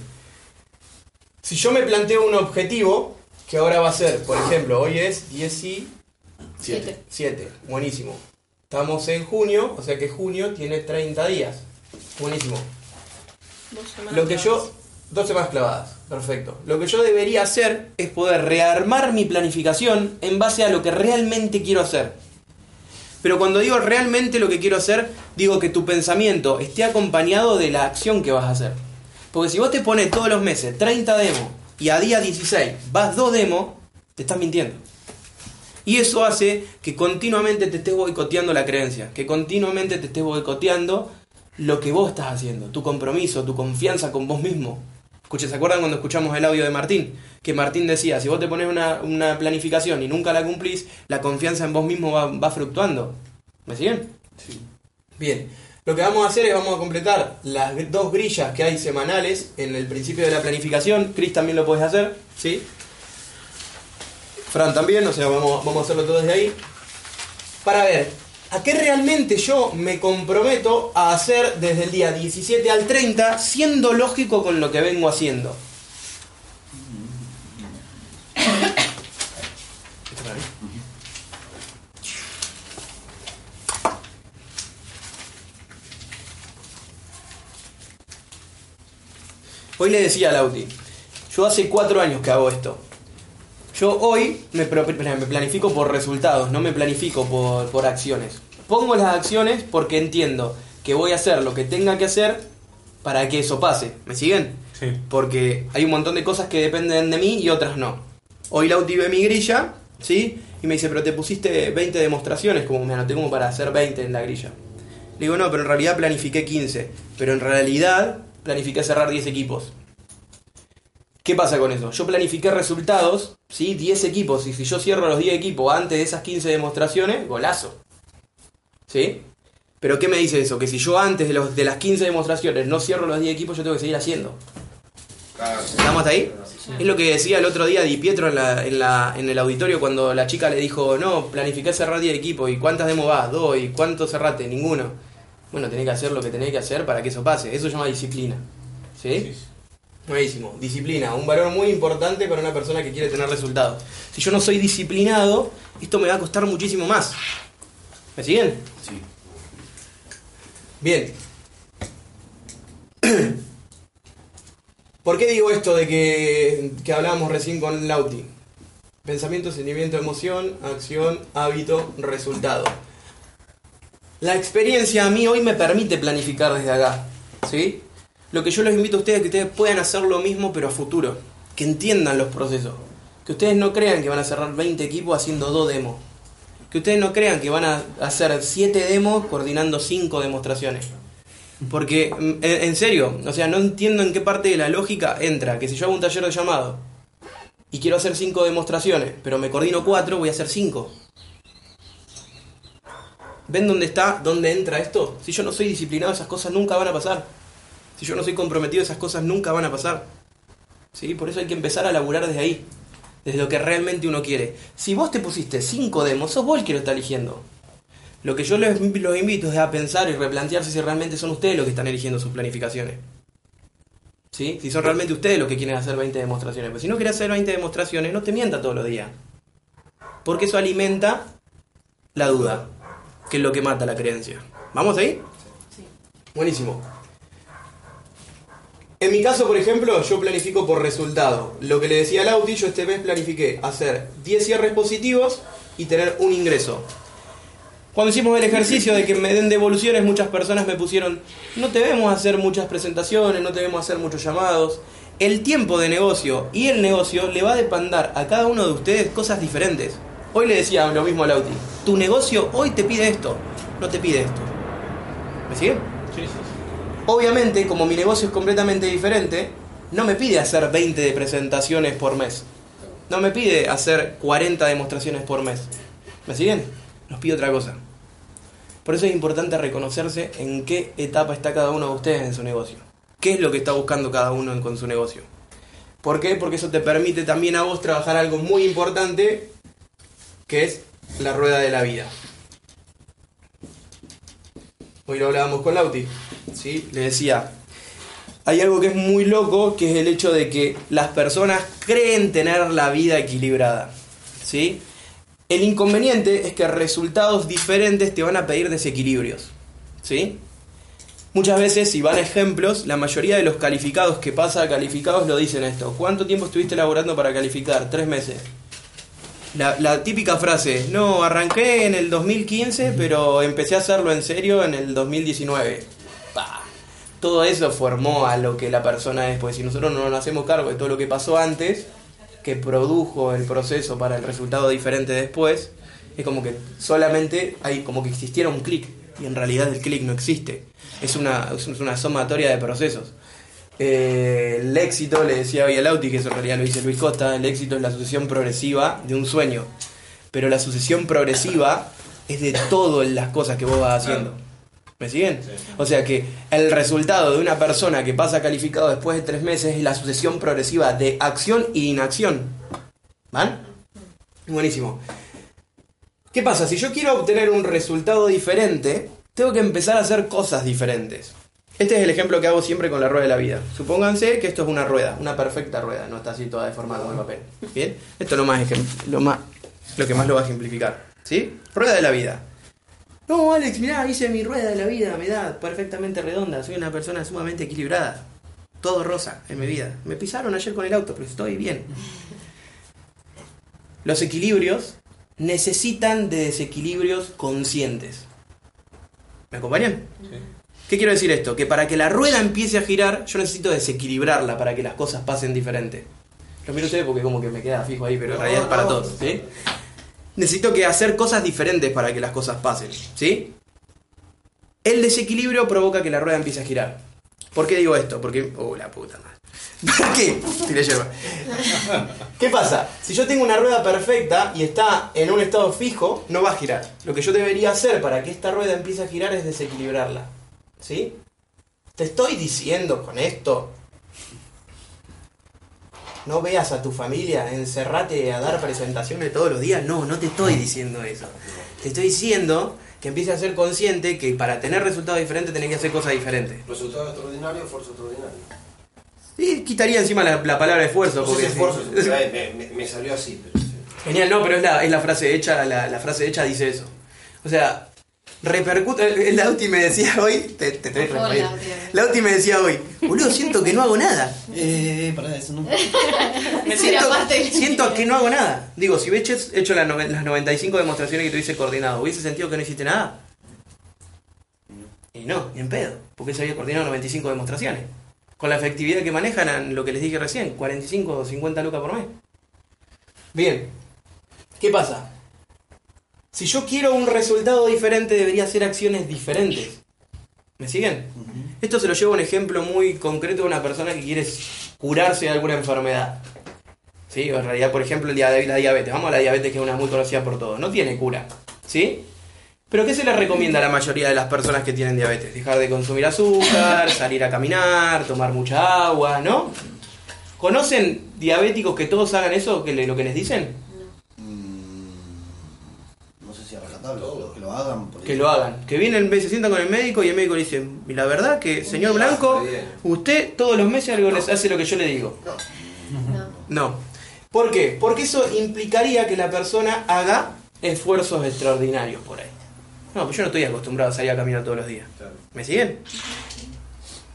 Si yo me planteo un objetivo, que ahora va a ser, por ejemplo, hoy es 17. Siete. 7. Buenísimo. Estamos en junio, o sea que junio tiene 30 días. Buenísimo. Dos semanas Lo que yo. Dos semanas clavadas. Perfecto. Lo que yo debería hacer es poder rearmar mi planificación en base a lo que realmente quiero hacer. Pero cuando digo realmente lo que quiero hacer, digo que tu pensamiento esté acompañado de la acción que vas a hacer. Porque si vos te pones todos los meses 30 demos y a día 16 vas dos demos, te estás mintiendo. Y eso hace que continuamente te estés boicoteando la creencia, que continuamente te estés boicoteando lo que vos estás haciendo, tu compromiso, tu confianza con vos mismo. Escuche, ¿se acuerdan cuando escuchamos el audio de Martín? Que Martín decía, si vos te pones una, una planificación y nunca la cumplís, la confianza en vos mismo va, va fluctuando. ¿Me siguen? Sí. Bien. Lo que vamos a hacer es vamos a completar las dos grillas que hay semanales en el principio de la planificación. Chris también lo puedes hacer, ¿sí? Fran también, o sea, vamos, vamos a hacerlo todo desde ahí. Para ver, ¿a qué realmente yo me comprometo a hacer desde el día 17 al 30, siendo lógico con lo que vengo haciendo? Hoy le decía a Lauti, yo hace cuatro años que hago esto. Yo hoy me, planifico por resultados, no me planifico por, por acciones. Pongo las acciones porque entiendo que voy a hacer lo que tenga que hacer para que eso pase. ¿Me siguen? Sí. Porque hay un montón de cosas que dependen de mí y otras no. Hoy Lauti ve mi grilla, ¿sí? Y me dice, pero te pusiste 20 demostraciones, como me anoté como para hacer 20 en la grilla. Le digo, no, pero en realidad planifiqué 15. Pero en realidad planifiqué cerrar 10 equipos. ¿Qué pasa con eso? Yo planifiqué resultados, ¿sí? 10 equipos. Y si yo cierro los 10 equipos antes de esas 15 demostraciones, golazo. ¿Sí? Pero ¿qué me dice eso? Que si yo antes de, las 15 demostraciones no cierro los 10 equipos, yo tengo que seguir haciendo. ¿Estamos hasta ahí? Es lo que decía el otro día Di Pietro en, la, en, la, en el auditorio cuando la chica le dijo, no, planifiqué cerrar 10 equipos. ¿Y cuántas demos vas? Dos. ¿Y cuántos cerraste? Ninguno. Bueno, tenés que hacer lo que tenés que hacer para que eso pase. Eso se llama disciplina. Sí, sí. Buenísimo. Disciplina. Un valor muy importante para una persona que quiere tener resultados. Si yo no soy disciplinado, esto me va a costar muchísimo más. ¿Me siguen? Sí. Bien. ¿Por qué digo esto de que, que hablábamos recién con Lauti? Pensamiento, sentimiento, emoción, acción, hábito, resultado. La experiencia a mí hoy me permite planificar desde acá. ¿Sí? Lo que yo les invito a ustedes es que ustedes puedan hacer lo mismo pero a futuro. Que entiendan los procesos. Que ustedes no crean que van a cerrar 20 equipos haciendo dos demos. Que ustedes no crean que van a hacer 7 demos coordinando 5 demostraciones. Porque, mm, en, en serio, o sea, no entiendo en qué parte de la lógica entra que si yo hago un taller de llamado y quiero hacer 5 demostraciones, pero me coordino 4, voy a hacer 5. ¿Ven dónde está, dónde entra esto? Si yo no soy disciplinado, esas cosas nunca van a pasar. Si yo no soy comprometido, esas cosas nunca van a pasar. ¿Sí? Por eso hay que empezar a laburar desde ahí, desde lo que realmente uno quiere. Si vos te pusiste 5 demos, sos vos el que lo está eligiendo. Lo que yo les los invito es a pensar y replantearse si realmente son ustedes los que están eligiendo sus planificaciones. ¿Sí? Si son realmente ustedes los que quieren hacer 20 demostraciones. Pues si no quieres hacer 20 demostraciones, no te mienta todos los días. Porque eso alimenta la duda, que es lo que mata la creencia. ¿Vamos ahí? Buenísimo. En mi caso, por ejemplo, yo planifico por resultado. Lo que le decía a Lauti, yo este mes planifiqué hacer 10 cierres positivos y tener un ingreso. Cuando hicimos el ejercicio de que me den devoluciones, muchas personas me pusieron, no te vemos hacer muchas presentaciones, no te vemos hacer muchos llamados. El tiempo de negocio y el negocio le va a depandar a cada uno de ustedes cosas diferentes. Hoy le decía lo mismo a Lauti, tu negocio hoy te pide esto, no te pide esto. ¿Me sigue? Obviamente, como mi negocio es completamente diferente, no me pide hacer 20 de presentaciones por mes. No me pide hacer 40 demostraciones por mes. ¿Me siguen? Nos pide otra cosa. Por eso es importante reconocerse en qué etapa está cada uno de ustedes en su negocio. ¿Qué es lo que está buscando cada uno con su negocio? ¿Por qué? Porque eso te permite también a vos trabajar algo muy importante, que es la rueda de la vida. Hoy lo hablábamos con Lauti, ¿sí? Le decía, hay algo que es muy loco, que es el hecho de que las personas creen tener la vida equilibrada, ¿sí? El inconveniente es que resultados diferentes te van a pedir desequilibrios, ¿sí? Muchas veces, si van ejemplos, la mayoría de los calificados que pasa a calificados lo dicen esto. ¿Cuánto tiempo estuviste elaborando para calificar? Tres meses. La, la típica frase, no, arranqué en el 2015, pero empecé a hacerlo en serio en el 2019. Pa. Todo eso formó a lo que la persona es, porque si nosotros no nos hacemos cargo de todo lo que pasó antes, que produjo el proceso para el resultado diferente después, es como que solamente hay como que existiera un clic, y en realidad el clic no existe. Es una, es una sumatoria de procesos. Eh, el éxito, le decía Lauti, que eso en realidad lo dice Luis Costa, el éxito es la sucesión progresiva de un sueño. Pero la sucesión progresiva es de todas las cosas que vos vas haciendo. ¿Me siguen? O sea que el resultado de una persona que pasa calificado después de tres meses es la sucesión progresiva de acción e inacción. ¿Van? Buenísimo. ¿Qué pasa? Si yo quiero obtener un resultado diferente, tengo que empezar a hacer cosas diferentes. Este es el ejemplo que hago siempre con la rueda de la vida. Supónganse que esto es una rueda, una perfecta rueda, no está así toda deformada como el papel. ¿Bien? Esto es lo, más lo, más, lo que más lo va a ejemplificar. ¿Sí? Rueda de la vida. No, Alex, mirá, hice mi rueda de la vida, me da perfectamente redonda, soy una persona sumamente equilibrada. Todo rosa en mi vida. Me pisaron ayer con el auto, pero estoy bien. los equilibrios necesitan de desequilibrios conscientes. ¿Me acompañan? Sí. ¿Qué quiero decir esto? Que para que la rueda empiece a girar, yo necesito desequilibrarla para que las cosas pasen diferente. Lo miro ustedes porque como que me queda fijo ahí, pero en realidad es para todos, ¿sí? Necesito que hacer cosas diferentes para que las cosas pasen, ¿sí? El desequilibrio provoca que la rueda empiece a girar. ¿Por qué digo esto? Porque... Oh, la puta madre. ¿Para qué? Tiré yerba. ¿Qué pasa? Si yo tengo una rueda perfecta y está en un estado fijo, no va a girar. Lo que yo debería hacer para que esta rueda empiece a girar es desequilibrarla. ¿Sí? Te estoy diciendo con esto. No veas a tu familia, encerrate a dar presentaciones todos los días. No, no te estoy diciendo eso. Te estoy diciendo que empieces a ser consciente que para tener resultados diferentes tenés que hacer cosas diferentes. Resultado extraordinario, esfuerzo extraordinario. Y quitaría encima la, la palabra esfuerzo. No Porque esfuerzo, me, me- me salió así, pero sí. Genial, no, pero es la, es la frase hecha, la, la frase hecha dice eso. O sea, repercute. el Lauti me decía hoy. Te, te estoy Hola, refiriendo. Lauti. Me decía hoy, boludo, siento que no hago nada. Eh, para eso no. Me Siento, siento que no hago nada. Digo, si hubieses hecho las, nove- las 95 demostraciones que te hubiese coordinado, ¿hubiese sentido que no hiciste nada? Y no, ni en pedo, porque se había coordinado 95 demostraciones. Con la efectividad que manejan, lo que les dije recién, 45 o 50 lucas por mes. Bien, ¿qué pasa? Si yo quiero un resultado diferente, debería hacer acciones diferentes. ¿Me siguen? Esto se lo llevo a un ejemplo muy concreto de una persona que quiere curarse de alguna enfermedad. ¿Sí? O en realidad, por ejemplo, el dia- la diabetes. Vamos a la diabetes, que es una muy conocida por todos. No tiene cura. ¿Sí? Pero ¿qué se le recomienda a la mayoría de las personas que tienen diabetes? Dejar de consumir azúcar, salir a caminar, tomar mucha agua, ¿no? ¿Conocen diabéticos que todos hagan eso, que le- lo que les dicen? Mm, No que lo hagan. por Que lo hagan. Que vienen, se sientan con el médico y el médico le dice, y la verdad que, señor Blanco, usted todos los meses algo les hace lo que yo le digo. No. No. ¿Por qué? Porque eso implicaría que la persona haga esfuerzos extraordinarios por ahí. No, pues yo no estoy acostumbrado a salir a caminar todos los días. Claro. ¿Me siguen?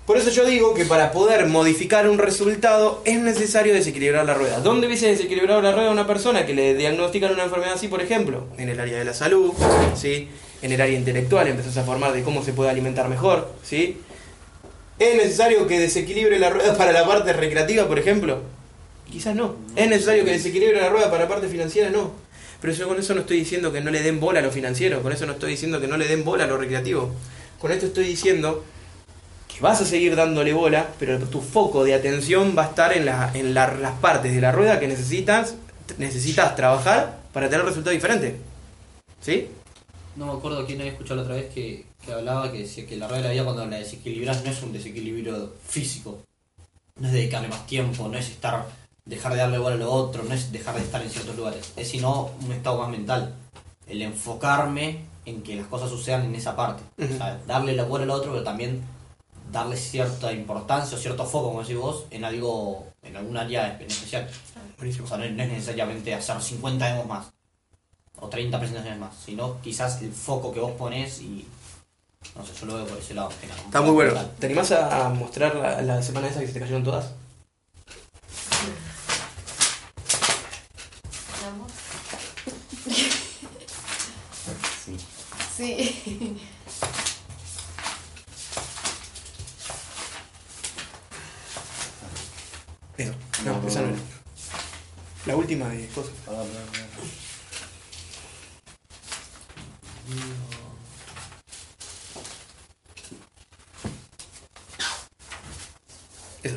Por eso yo digo que para poder modificar un resultado es necesario desequilibrar la rueda. ¿Dónde hubiese desequilibrado la rueda una persona que le diagnostican una enfermedad así, por ejemplo? En el área de la salud, ¿sí? En el área intelectual empezás a formar de cómo se puede alimentar mejor, ¿sí? ¿Es necesario que desequilibre la rueda para la parte recreativa, por ejemplo? Quizás no. ¿Es necesario que desequilibre la rueda para la parte financiera? No. Pero yo con eso no estoy diciendo que no le den bola a lo financiero, con eso no estoy diciendo que no le den bola a lo recreativo. Con esto estoy diciendo vas a seguir dándole bola, pero tu foco de atención va a estar en, la- en la- las partes de la rueda que necesitas, necesitas trabajar para tener resultados diferentes. ¿Sí? No me acuerdo quién había escuchado la otra vez que, que hablaba que decía que la rueda de la vida cuando la desequilibras no es un desequilibrio físico. No es dedicarle más tiempo, no es estar dejar de darle bola a lo otro, no es dejar de estar en ciertos lugares. Es sino un estado más mental. El enfocarme en que las cosas sucedan en esa parte. O sea, darle la bola al otro, pero también darle cierta importancia o cierto foco, como decís vos, en algo, en algún área en especial. Buenísimo. O sea, no es, no es necesariamente hacer 50 demos más o 30 presentaciones más, sino quizás el foco que vos pones y. No sé, yo lo veo por ese lado. Está muy bueno. ¿Te animás a a mostrar la, la semana esa que se te cayeron todas? ¿Vamos? Sí. Sí. Eso. No, esa no era. La última de cosas. Pará, pará, pará. Esa.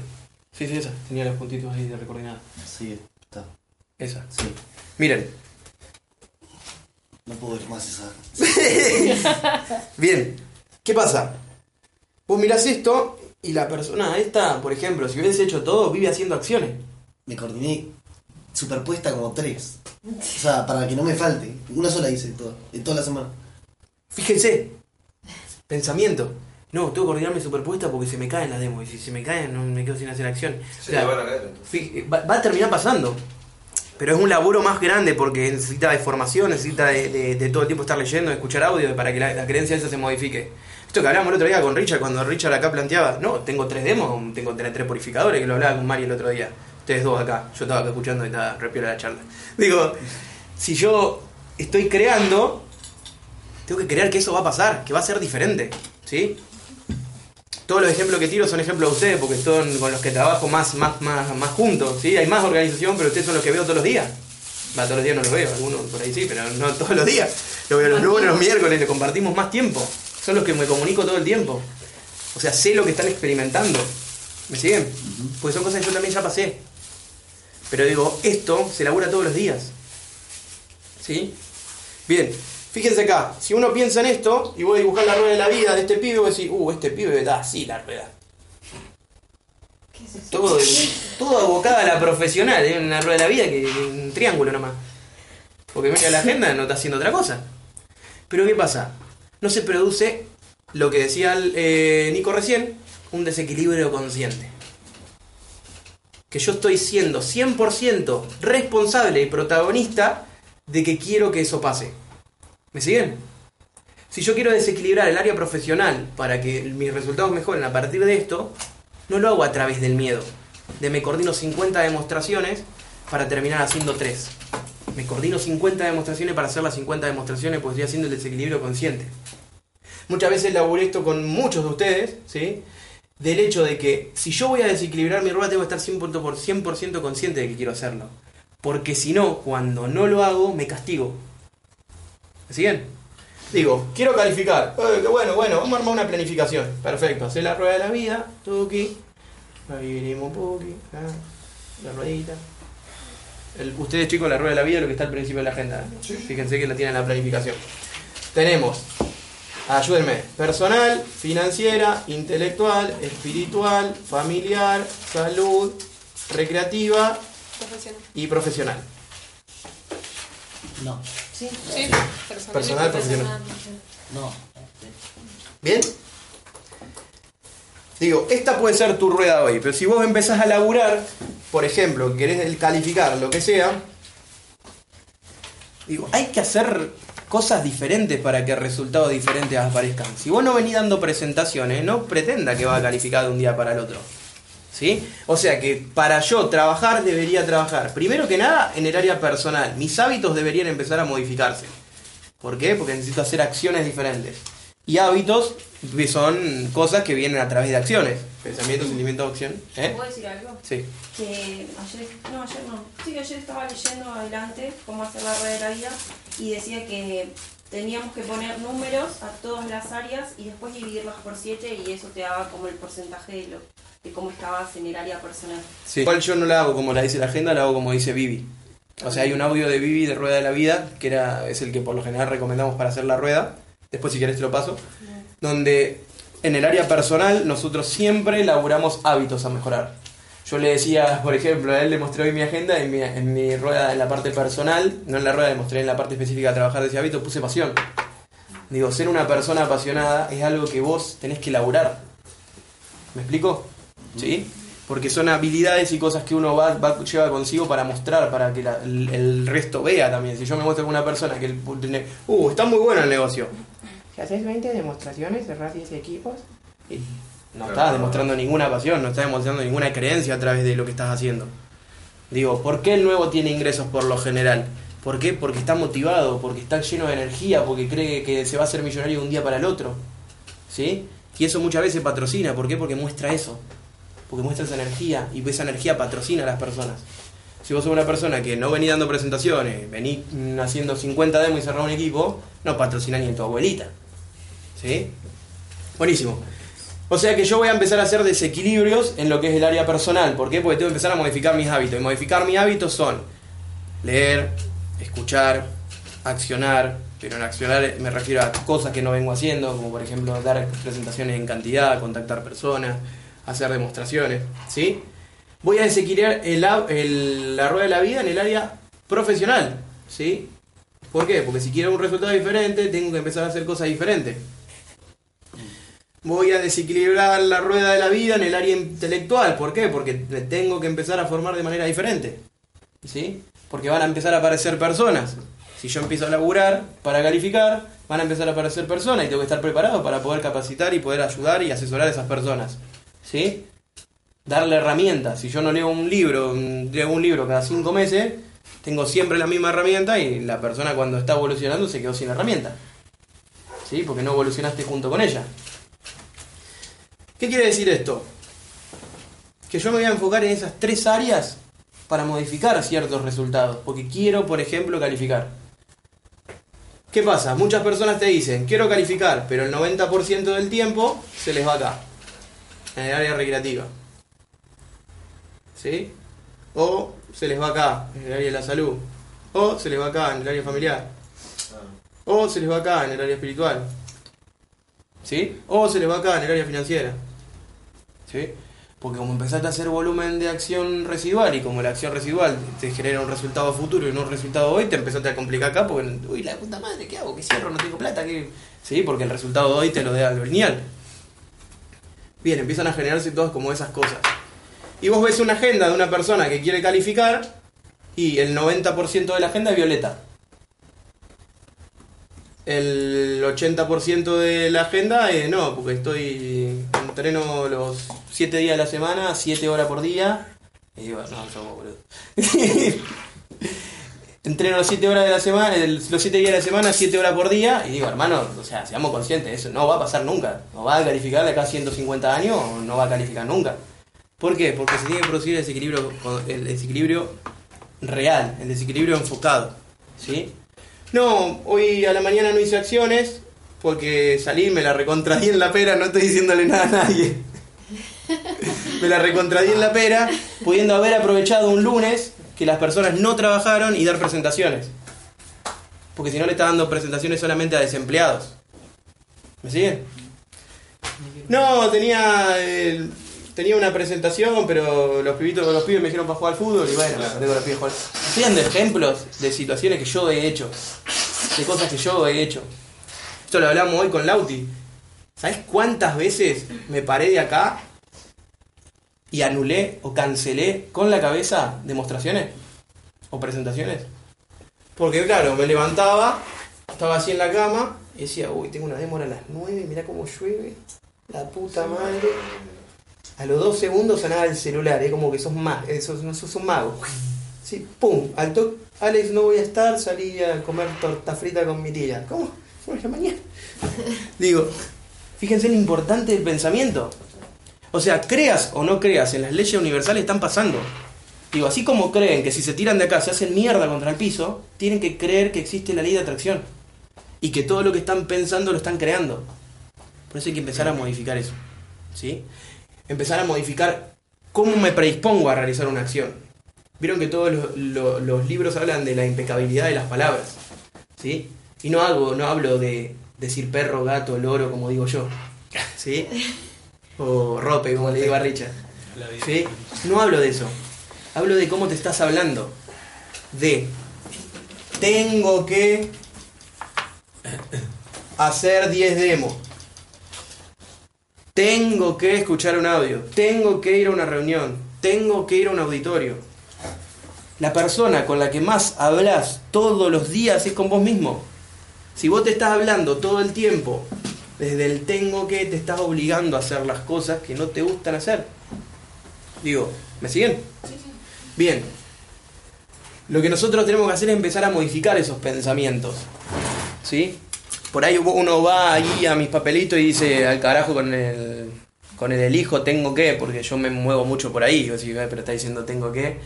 Sí, sí, esa. Tenía los puntitos ahí de recoordinada. Sí, está. Esa. Sí. Miren. No puedo ver más esa. Bien. ¿Qué pasa? Vos mirás esto y la persona esta, por ejemplo, si hubiese hecho todo, vive haciendo acciones. Me coordiné superpuesta como tres. O sea, para que no me falte. Una sola hice toda, en toda la semana. Fíjense. Pensamiento. No, tengo que coordinarme superpuesta porque se me caen las demos. Y si se me caen, no me quedo sin hacer acción. O Se sea, le van a caer entonces. Fí- Va, va a terminar pasando. Pero es un laburo más grande porque necesita de formación, necesita de, de- de todo el tiempo estar leyendo, de escuchar audio para que la, la creencia esa se modifique. Esto que hablamos el otro día con Richard, cuando Richard acá planteaba, no, tengo tres demos, tengo tres, tres purificadores, que lo hablaba con Mari el otro día. Ustedes dos acá. Yo estaba acá escuchando y estaba repiola la charla. Digo, si yo estoy creando, tengo que creer que eso va a pasar, que va a ser diferente. ¿Sí? Todos los ejemplos que tiro son ejemplos de ustedes porque son con los que trabajo más, más, más, más juntos. ¿sí? Hay más organización, pero ustedes son los que veo todos los días. Va, todos los días no los veo, algunos por ahí sí, pero no todos los días. Los veo los lunes, los miércoles, le compartimos más tiempo. Son los que me comunico todo el tiempo. O sea, sé lo que están experimentando. ¿Me siguen? Porque son cosas que yo también ya pasé. Pero digo, esto se labura todos los días. ¿Sí? Bien, fíjense acá. Si uno piensa en esto y voy a dibujar la rueda de la vida de este pibe, voy a decir, uh, este pibe da así la rueda. ¿Qué es eso? Todo, todo abocada a la profesional, es una rueda de la vida que un triángulo nomás. Porque mira la agenda, no está haciendo otra cosa. Pero ¿qué pasa? No se produce lo que decía el, eh, Nico recién, un desequilibrio consciente. Que yo estoy siendo 100% responsable y protagonista de que quiero que eso pase. ¿Me siguen? Si yo quiero desequilibrar el área profesional para que mis resultados mejoren a partir de esto, no lo hago a través del miedo. De me coordino 50 demostraciones para terminar haciendo 3. Me coordino 50 demostraciones para hacer las 50 demostraciones porque estoy haciendo el desequilibrio consciente. Muchas veces laburé esto con muchos de ustedes, ¿sí? Del hecho de que si yo voy a desequilibrar mi rueda tengo que estar 100%, por 100 consciente de que quiero hacerlo. Porque si no, cuando no lo hago, me castigo. ¿Me siguen? Digo, quiero calificar. Eh, bueno, bueno, vamos a armar una planificación. Perfecto, hacer la rueda de la vida, tuki. Ahí venimos un poqui, acá, la ruedita. El- ustedes chicos, la rueda de la vida, lo que está al principio de la agenda. Fíjense que la tienen en la planificación. Tenemos, ayúdenme, personal, financiera, intelectual, espiritual, familiar, salud, recreativa Profesional. y profesional. No, Sí. Sí, personal. Personal, profesional. no. ¿Bien? Digo, esta puede ser tu rueda hoy, pero si vos empezás a laburar, por ejemplo, querés calificar lo que sea, digo, hay que hacer cosas diferentes para que resultados diferentes aparezcan. Si vos no venís dando presentaciones, no pretenda que va a calificar de un día para el otro. ¿Sí? O sea que para yo trabajar debería trabajar, primero que nada, en el área personal. Mis hábitos deberían empezar a modificarse. ¿Por qué? Porque necesito hacer acciones diferentes. Y hábitos que son cosas que vienen a través de acciones. Pensamiento, sentimiento, acción. ¿Eh? ¿Puedo decir algo? Sí. Que ayer, no, ayer no. Sí, ayer estaba leyendo adelante cómo hacer la rueda de la vida y decía que teníamos que poner números a todas las áreas y después dividirlas por 7 y eso te daba como el porcentaje de, lo, de cómo estabas en el área personal. Sí. Igual yo no la hago como la dice la agenda, la hago como dice Vivi. O sea, hay un audio de Vivi de Rueda de la Vida, que era, es el que por lo general recomendamos para hacer la rueda. Después si querés te lo paso. Donde en el área personal nosotros siempre elaboramos hábitos a mejorar. Yo le decía, por ejemplo, a él le mostré hoy mi agenda, en mi, en mi rueda en la parte personal, no en la rueda, le mostré en la parte específica de trabajar de ese hábito, puse pasión. Digo, ser una persona apasionada es algo que vos tenés que elaborar. ¿Me explico? ¿Sí? Porque son habilidades y cosas que uno va, va- lleva consigo para mostrar, para que la- el, el resto vea también. Si yo me muestro con una persona que el- tiene, uh, está muy bueno el negocio. Si haces 20 demostraciones, cerrás 10 equipos. Y no estás demostrando ninguna pasión, no estás demostrando ninguna creencia a través de lo que estás haciendo. Digo, ¿por qué el nuevo tiene ingresos por lo general? ¿Por qué? Porque está motivado, porque está lleno de energía, porque cree que se va a hacer millonario de un día para el otro. ¿Sí? Y eso muchas veces patrocina. ¿Por qué? Porque muestra eso. Porque muestra esa energía y esa energía patrocina a las personas. Si vos sos una persona que no venís dando presentaciones, venís haciendo 50 demos y cerrás un equipo, no patrocina ni en tu abuelita. ¿Sí? Buenísimo. O sea que yo voy a empezar a hacer desequilibrios en lo que es el área personal. ¿Por qué? Porque tengo que empezar a modificar mis hábitos. Y modificar mis hábitos son leer, escuchar, accionar. Pero en accionar me refiero a cosas que no vengo haciendo, como por ejemplo dar presentaciones en cantidad, contactar personas, hacer demostraciones. ¿Sí? Voy a desequilibrar la rueda de la vida en el área profesional. ¿Sí? ¿Por qué? Porque si quiero un resultado diferente, tengo que empezar a hacer cosas diferentes. Voy a desequilibrar la rueda de la vida en el área intelectual. ¿Por qué? Porque tengo que empezar a formar de manera diferente. ¿Sí? Porque van a empezar a aparecer personas. Si yo empiezo a laburar para calificar, van a empezar a aparecer personas y tengo que estar preparado para poder capacitar y poder ayudar y asesorar a esas personas. ¿Sí? darle herramientas. Si yo no leo un libro, leo un libro cada cinco meses, tengo siempre la misma herramienta y la persona cuando está evolucionando se quedó sin herramienta. ¿Sí? Porque no evolucionaste junto con ella. ¿Qué quiere decir esto? Que yo me voy a enfocar en esas tres áreas para modificar ciertos resultados. Porque quiero, por ejemplo, calificar. ¿Qué pasa? Muchas personas te dicen, quiero calificar, pero el 90% del tiempo se les va acá, en el área recreativa. ¿Sí? O se les va acá, en el área de la salud. O se les va acá, en el área familiar. O se les va acá, en el área espiritual. ¿Sí? O se les va acá, en el área financiera. ¿Sí? Porque como empezaste a hacer volumen de acción residual y como la acción residual te genera un resultado futuro y no un resultado hoy, te empezaste a complicar acá porque, uy, la puta madre, ¿qué hago? ¿Qué cierro? No tengo plata. ¿qué? Sí, porque el resultado de hoy te lo da lo lineal. Bien, empiezan a generarse todas como esas cosas. Y vos ves una agenda de una persona que quiere calificar y el 90% de la agenda es violeta. El 80% de la agenda es no, porque estoy entreno los 7 días de la semana, 7 horas por día. Y digo, no, somos boludo. entreno los 7 horas de la semana, los 7 días de la semana, 7 horas por día. Y digo, hermano, o sea, seamos conscientes, eso no va a pasar nunca. O va a calificar de acá a 150 años no va a calificar nunca. ¿Por qué? Porque se tiene que producir el desequilibrio, el desequilibrio real, el desequilibrio enfocado. ¿Sí? No, hoy a la mañana no hice acciones porque salí, me la recontradí en la pera, no estoy diciéndole nada a nadie. me la recontradí en la pera, pudiendo haber aprovechado un lunes que las personas no trabajaron y dar presentaciones. Porque si no le está dando presentaciones solamente a desempleados. ¿Me siguen? No, tenía eh, tenía una presentación, pero los pibitos, los pibes me dijeron para jugar al fútbol y bueno, no tengo los pibes jugar. Estoy dando ejemplos de situaciones que yo he hecho, de cosas que yo he hecho. Esto lo hablamos hoy con Lauti. ¿Sabes cuántas veces me paré de acá y anulé o cancelé con la cabeza demostraciones o presentaciones? Porque claro, me levantaba, estaba así en la cama y decía, uy, tengo una demora a las 9, mirá cómo llueve, la puta madre. A los dos segundos sonaba el celular, es como que sos, ma eh, sos, sos un mago. Sí, pum, al toque, Alex, no voy a estar, salí a comer torta frita con mi tía. ¿Cómo? Fue en la mañana. Digo, fíjense lo importante del pensamiento. O sea, creas o no creas, en las leyes universales están pasando. Digo, así como creen que si se tiran de acá se hacen mierda contra el piso, tienen que creer que existe la ley de atracción. Y que todo lo que están pensando lo están creando. Por eso hay que empezar a modificar eso. ¿Sí? Empezar a modificar cómo me predispongo a realizar una acción. Vieron que todos los, lo- los libros hablan de la impecabilidad de las palabras. ¿Sí? Y no, hago, no hablo de decir perro, gato, loro, como digo yo. ¿Sí? O rope, como le digo a Richard. ¿Sí? No hablo de eso. Hablo de cómo te estás hablando. De tengo que hacer 10 demos. Tengo que escuchar un audio. Tengo que ir a una reunión. Tengo que ir a un auditorio. La persona con la que más hablas todos los días es con vos mismo. Si vos te estás hablando todo el tiempo desde el tengo que, te estás obligando a hacer las cosas que no te gustan hacer. Digo, ¿me siguen? Bien. Lo que nosotros tenemos que hacer es empezar a modificar esos pensamientos. ¿Sí? Por ahí uno va ahí a mis papelitos y dice al carajo con el con el elijo tengo que, porque yo me muevo mucho por ahí, o si pero está diciendo tengo que.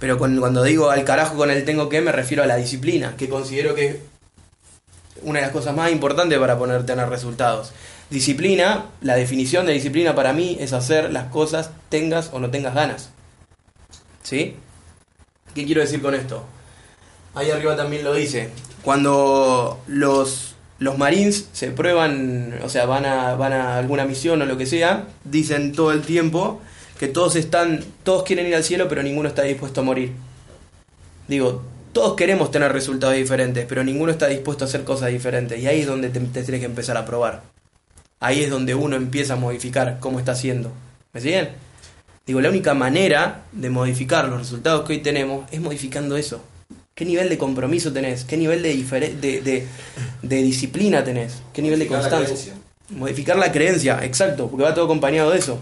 Pero con- cuando digo al carajo con el tengo que me refiero a la disciplina, que considero que es una de las cosas más importantes para poder tener resultados. Disciplina, la definición de disciplina para mí es hacer las cosas tengas o no tengas ganas. ¿Sí? ¿Qué quiero decir con esto? Ahí arriba también lo dice. Cuando los, los Marines se prueban, o sea, van a, van a alguna misión o lo que sea, dicen todo el tiempo que todos están, todos quieren ir al cielo, pero ninguno está dispuesto a morir. Digo, todos queremos tener resultados diferentes, pero ninguno está dispuesto a hacer cosas diferentes. Y ahí es donde te, te tienes que empezar a probar. Ahí es donde uno empieza a modificar cómo está haciendo. ¿Me siguen? Digo, la única manera de modificar los resultados que hoy tenemos es modificando eso. ¿Qué nivel de compromiso tenés? ¿Qué nivel de, de, de, de disciplina tenés? ¿Qué nivel de Modificar constancia? Modificar la creencia, exacto, porque va todo acompañado de eso.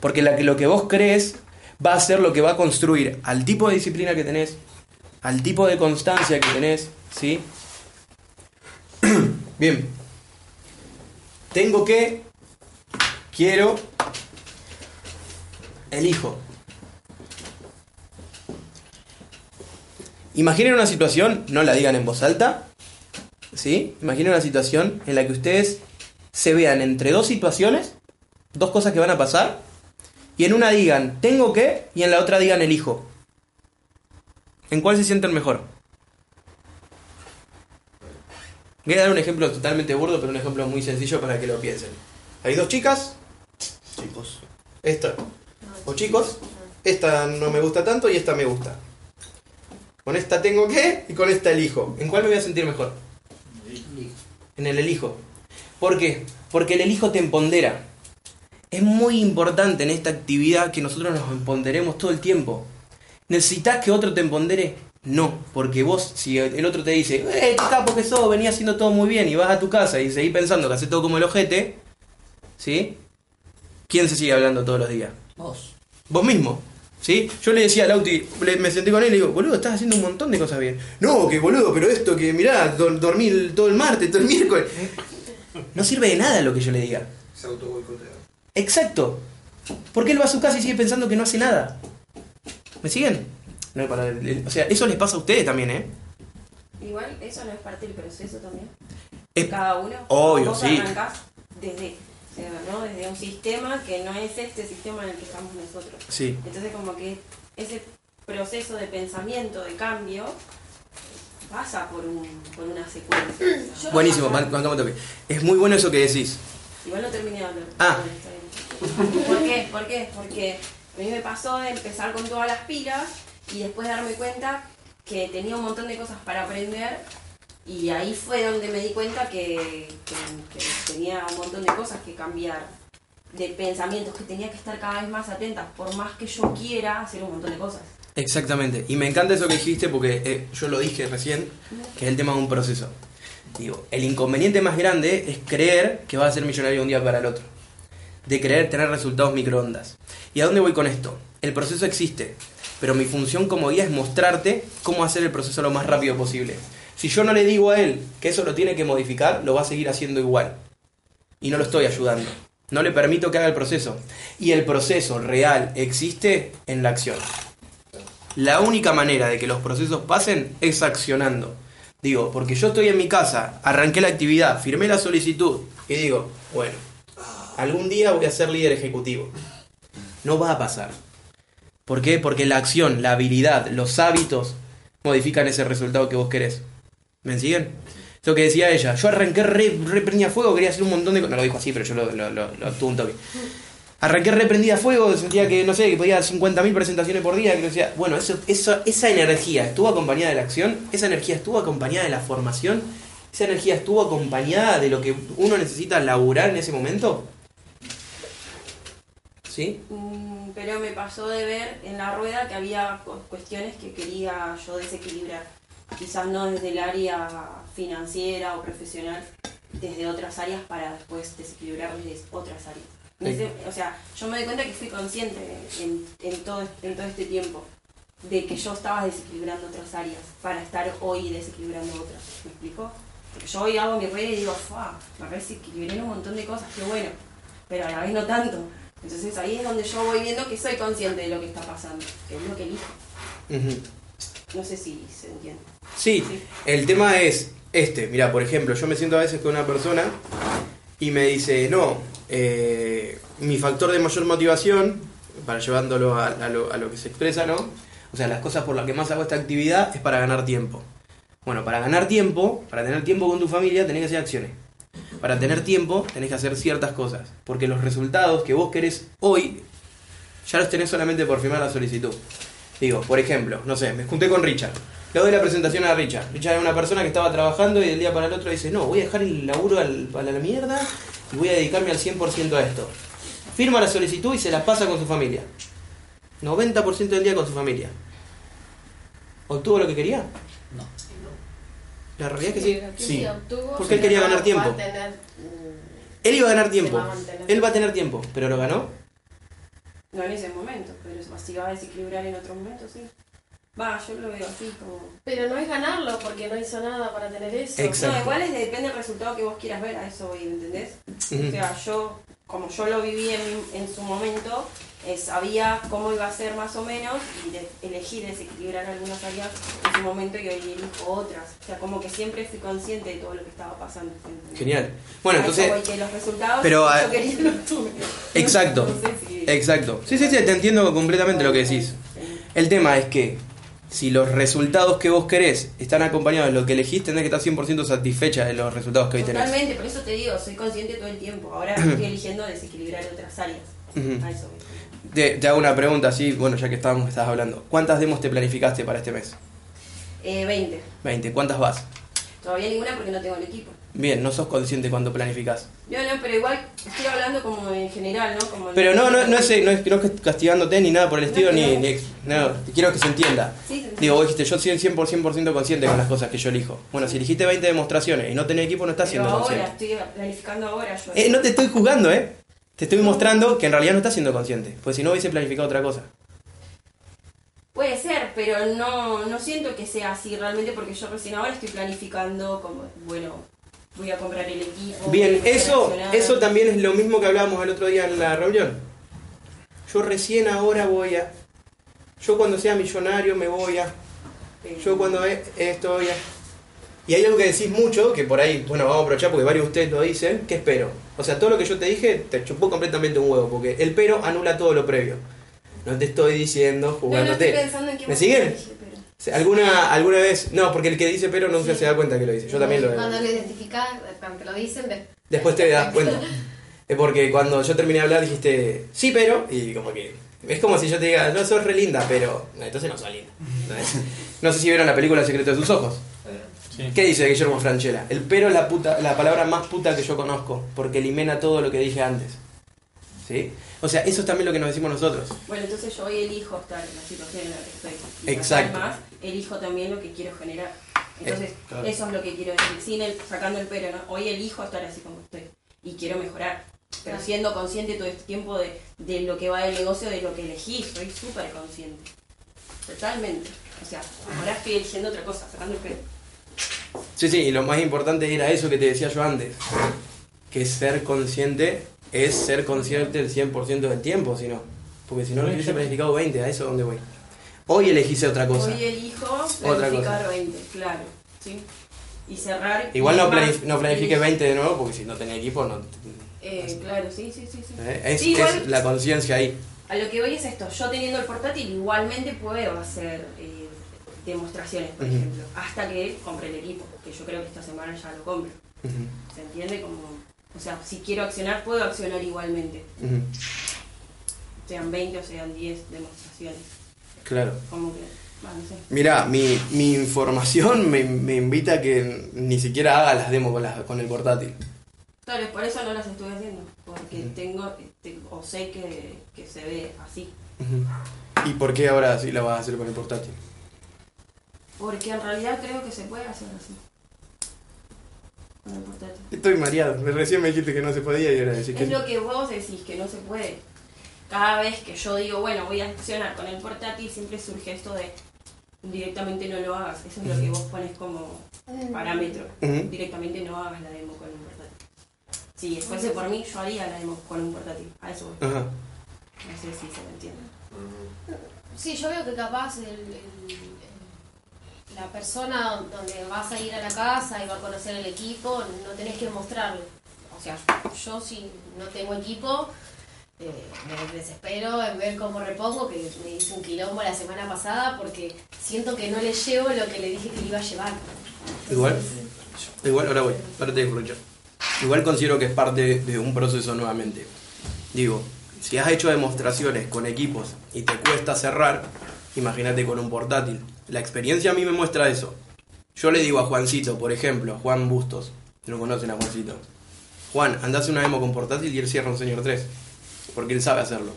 Porque la que- lo que vos crees va a ser lo que va a construir al tipo de disciplina que tenés, al tipo de constancia que tenés, ¿sí? Bien. Tengo que, quiero, elijo. Imaginen una situación, no la digan en voz alta, ¿sí? Imaginen una situación en la que ustedes se vean entre dos situaciones, dos cosas que van a pasar, y en una digan tengo que y en la otra digan elijo. ¿En cuál se sienten mejor? Voy a dar un ejemplo totalmente burdo, pero un ejemplo muy sencillo para que lo piensen. Hay dos chicas, chicos, esta, o chicos, esta no me gusta tanto y esta me gusta. Con esta tengo que y con esta elijo. ¿En cuál me voy a sentir mejor? En el elijo. ¿Por qué? Porque el elijo te empodera. Es muy importante en esta actividad que nosotros nos empoderemos todo el tiempo. ¿Necesitas que otro te empodere? No, porque vos, si el otro te dice, ¡eh, qué capo que sos! Venía haciendo todo muy bien y vas a tu casa y seguís pensando que haces todo como el ojete, ¿sí? ¿Quién se sigue hablando todos los días? Vos. Vos mismo. ¿Sí? Yo le decía a Lauti, me senté con él y le digo, boludo, estás haciendo un montón de cosas bien. No, que boludo, pero esto que mirá, dor- dormí todo el martes, todo el miércoles. No sirve de nada lo que yo le diga. Se autoboicotea. Exacto. Porque él va a su casa y sigue pensando que no hace nada. ¿Me siguen? No, para el- o sea, eso les pasa a ustedes también, ¿eh? Igual eso no es parte del proceso también. Es- Cada uno. obvio, Vos sí. arrancás desde, o sea, ¿no? desde un sistema que no es este sistema en el que estamos nosotros. Sí. Entonces como que ese proceso de pensamiento, de cambio, pasa por, un, por una secuencia. Buenísimo, un toque. Es muy bueno eso que decís. Igual no terminé de hablar. Ah. ¿Por qué? ¿Por qué? Porque a mí me pasó de empezar con todas las pilas y después darme cuenta que tenía un montón de cosas para aprender y ahí fue donde me di cuenta que, que- que tenía un montón de cosas que cambiar, de pensamientos, que tenía que estar cada vez más atenta, por más que yo quiera hacer un montón de cosas. Exactamente. Y me encanta eso que dijiste porque eh, yo lo dije recién, que es el tema de un proceso. Digo, el inconveniente más grande es creer que vas a ser millonario un día para el otro. De creer tener resultados microondas. ¿Y a dónde voy con esto? El proceso existe, pero mi función como guía es mostrarte cómo hacer el proceso lo más rápido posible. Si yo no le digo a él que eso lo tiene que modificar, lo va a seguir haciendo igual. Y no lo estoy ayudando. No le permito que haga el proceso. Y el proceso real existe en la acción. La única manera de que los procesos pasen es accionando. Digo, porque yo estoy en mi casa, arranqué la actividad, firmé la solicitud y digo, bueno, algún día voy a ser líder ejecutivo. No va a pasar. ¿Por qué? Porque la acción, la habilidad, los hábitos modifican ese resultado que vos querés. ¿Me siguen? Eso que decía ella, yo arranqué re, a fuego, quería hacer un montón de cosas. No lo dijo así, pero yo lo, lo, lo, lo un toque. Arranqué reprendida a fuego, sentía que, no sé, que podía 50.000 presentaciones por día, que decía, bueno, eso, eso, esa energía estuvo acompañada de la acción, esa energía estuvo acompañada de la formación, esa energía estuvo acompañada de lo que uno necesita laburar en ese momento. ¿Sí? Mm, pero me pasó de ver en la rueda que había cu- cuestiones que quería yo desequilibrar. Quizás no desde el área financiera o profesional, desde otras áreas para después desequilibrar desde otras áreas. Sí. ese- o sea, yo me doy cuenta que fui consciente en, en todo, en todo este tiempo de que yo estaba desequilibrando otras áreas para estar hoy desequilibrando otras. ¿Me explico? Porque yo hoy hago mi rueda y digo, ¡fua! Me desequilibré en un montón de cosas, qué bueno, pero a la vez no tanto. Entonces ahí es donde yo voy viendo que soy consciente de lo que está pasando, que es lo que elijo. Ujú. No sé si se entiende. Sí, el tema es este. Mira, por ejemplo, yo me siento a veces con una persona y me dice, no, eh, mi factor de mayor motivación, para llevándolo a, lo que se expresa, ¿no? O sea, las cosas por las que más hago esta actividad es para ganar tiempo. Bueno, para ganar tiempo, para tener tiempo con tu familia, tenés que hacer acciones. Para tener tiempo, tenés que hacer ciertas cosas. Porque los resultados que vos querés hoy, ya los tenés solamente por firmar la solicitud. Digo, por ejemplo, no sé, me junté con Richard. Le doy la presentación a Richard. Richard era una persona que estaba trabajando y del día para el otro dice, no, voy a dejar el laburo al, a la mierda y voy a dedicarme al 100% a esto. Firma la solicitud y se la pasa con su familia. 90% del día con su familia. ¿Obtuvo lo que quería? No. La realidad es que sí. Sí. obtuvo, Porque él quería ganar tiempo. Tener Él iba a ganar tiempo. Él va a tener tiempo, pero lo ganó. No en ese momento, pero si va a desequilibrar en otro momento, sí. Va, yo lo veo así como... Pero no es ganarlo porque no hizo nada para tener eso. Exacto. No, igual es, depende del resultado que vos quieras ver, a eso voy, ¿entendés? Ujú. O sea, yo, como yo lo viví en, en su momento, eh, sabía cómo iba a ser más o menos y de- elegí desequilibrar algunas áreas en su momento y hoy elijo otras. O sea, como que siempre fui consciente de todo lo que estaba pasando. Genial. Bueno, A entonces, voy, que los resultados pero, que ah, yo quería los tuve. Exacto. Exacto. Sí, sí, sí, te entiendo completamente lo que decís. El tema es que si los resultados que vos querés están acompañados de lo que elegís, tenés que estar 100% satisfecha de los resultados que hoy tenés. Totalmente, por eso te digo, soy consciente todo el tiempo. Ahora estoy eligiendo desequilibrar otras áreas. Ujú. A eso. Te, te hago una pregunta así, bueno, ya que estábamos, estabas hablando. ¿Cuántas demos te planificaste para este mes? Eh, 20. 20. ¿Cuántas vas? Todavía ninguna porque no tengo el equipo. Bien, no sos consciente cuando planificás. No, no, pero igual estoy hablando como en general, ¿no? Como Pero no, no, no es, no es, no es castigándote ni nada por el estilo, No, ni, no. ni no, quiero que se entienda. Sí, sí. Digo, vos dijiste, yo soy el 100%, consciente con las cosas que yo elijo. Bueno, si elegiste 20 demostraciones y no tenés equipo, no estás Pero siendo ahora, consciente. estoy planificando ahora yo. Eh, no te estoy juzgando, ¿eh? Te estoy mostrando que en realidad no estás siendo consciente. Pues si no hubiese planificado otra cosa. Puede ser, pero no, no siento que sea así realmente porque yo recién ahora estoy planificando como, bueno, voy a comprar el equipo. Bien, eso, eso también es lo mismo que hablábamos el otro día en la reunión. Yo recién ahora voy a... Yo cuando sea millonario me voy a... Yo cuando ve esto voy a... Y hay algo que decís mucho, que por ahí, bueno, vamos a aprovechar porque varios de ustedes lo dicen, que es pero. O sea, todo lo que yo te dije te chupó completamente un huevo, porque el pero anula todo lo previo. No te estoy diciendo No, no jugándote. estoy pensando en qué ¿Me siguen? dije, pero- Sí, ¿Alguna, ¿Alguna vez? No, porque el que dice pero nunca se da cuenta que lo dice. Yo también lo Cuando lo identificás, cuando te lo dicen, ves. Después te das cuenta. Es porque cuando yo terminé de hablar dijiste, sí, pero, y como que. Es como si yo te diga, no sos re linda, pero. No, entonces no sos linda. No, es- no sé si vieron la película El secreto de sus ojos. Sí. ¿Qué dice Guillermo Franchella? El pero es la, puta, la palabra más puta que yo conozco, porque elimina todo lo que dije antes. ¿Sí? O sea, eso es también lo que nos decimos nosotros. Bueno, entonces yo hoy elijo estar en la situación en la que estoy. Y Exacto. Además, elijo también lo que quiero generar. Entonces, Eh, claro. eso es lo que quiero decir, sin el, sacando el pero, ¿no? Hoy elijo estar así como estoy y quiero mejorar. Pero Claro. siendo consciente todo este tiempo de, de lo que va del negocio, de lo que elegí, soy súper consciente. Totalmente. O sea, ahora estoy eligiendo otra cosa, sacando el pero. Sí, sí, y lo más importante era eso que te decía yo antes. Que ser consciente es ser consciente el 100% del tiempo, si no. Porque si no, lo hubiese planificado 20, a eso es donde voy. Hoy elegiste otra cosa. Hoy elijo planificar cosa. 20, claro. ¿sí? Y cerrar. Igual no, planif- no planifiques elijo. 20 de nuevo, porque si no tenés equipo, no. Eh, claro, sí, sí, sí. sí. ¿eh? Es, Sí, igual- es la conciencia ahí. A lo que voy es esto, yo teniendo el portátil igualmente puedo hacer eh, demostraciones, por ejemplo, hasta que compre el equipo, que yo creo que esta semana ya lo compro. ¿Se entiende? Como, o sea, si quiero accionar, puedo accionar igualmente. Sean 20 o sean 10 demostraciones. Claro. Como que, va, no sé. Mira, mi, mi información me, me invita a que ni siquiera haga las demos con, la- con el portátil. Claro, por eso no las estoy haciendo, porque tengo, este, o sé que, que se ve así. ¿Y por qué ahora sí la vas a hacer con el portátil? Porque en realidad creo que se puede hacer así. Con el portátil. Estoy mareado. Recién me dijiste que no se podía y ahora decís que Es lo que vos decís, que no se puede. Cada vez que yo digo, bueno, voy a accionar con el portátil, siempre surge esto de directamente no lo hagas. Eso es lo que vos pones como parámetro. Directamente no hagas la demo con un portátil. Si fuese por mí, yo haría la demo con un portátil. A eso voy. Ajá. No sé si se me entiende. Sí, yo veo que capaz el- la persona donde vas a ir a la casa y va a conocer el equipo, no tenés que mostrarle. O sea, yo si no tengo equipo, eh, me desespero en ver cómo repongo, que me hice un quilombo la semana pasada porque siento que no le llevo lo que le dije que le iba a llevar. Igual, igual, ahora voy, ahora te dejo, Richard. Igual considero que es parte de un proceso nuevamente. Digo, si has hecho demostraciones con equipos y te cuesta cerrar, imagínate con un portátil. La experiencia a mí me muestra eso. Yo le digo a Juancito, por ejemplo, Juan Bustos, no conocen a Juancito. Juan, andás una demo con portátil y él cierra un señor 3. Porque él sabe hacerlo.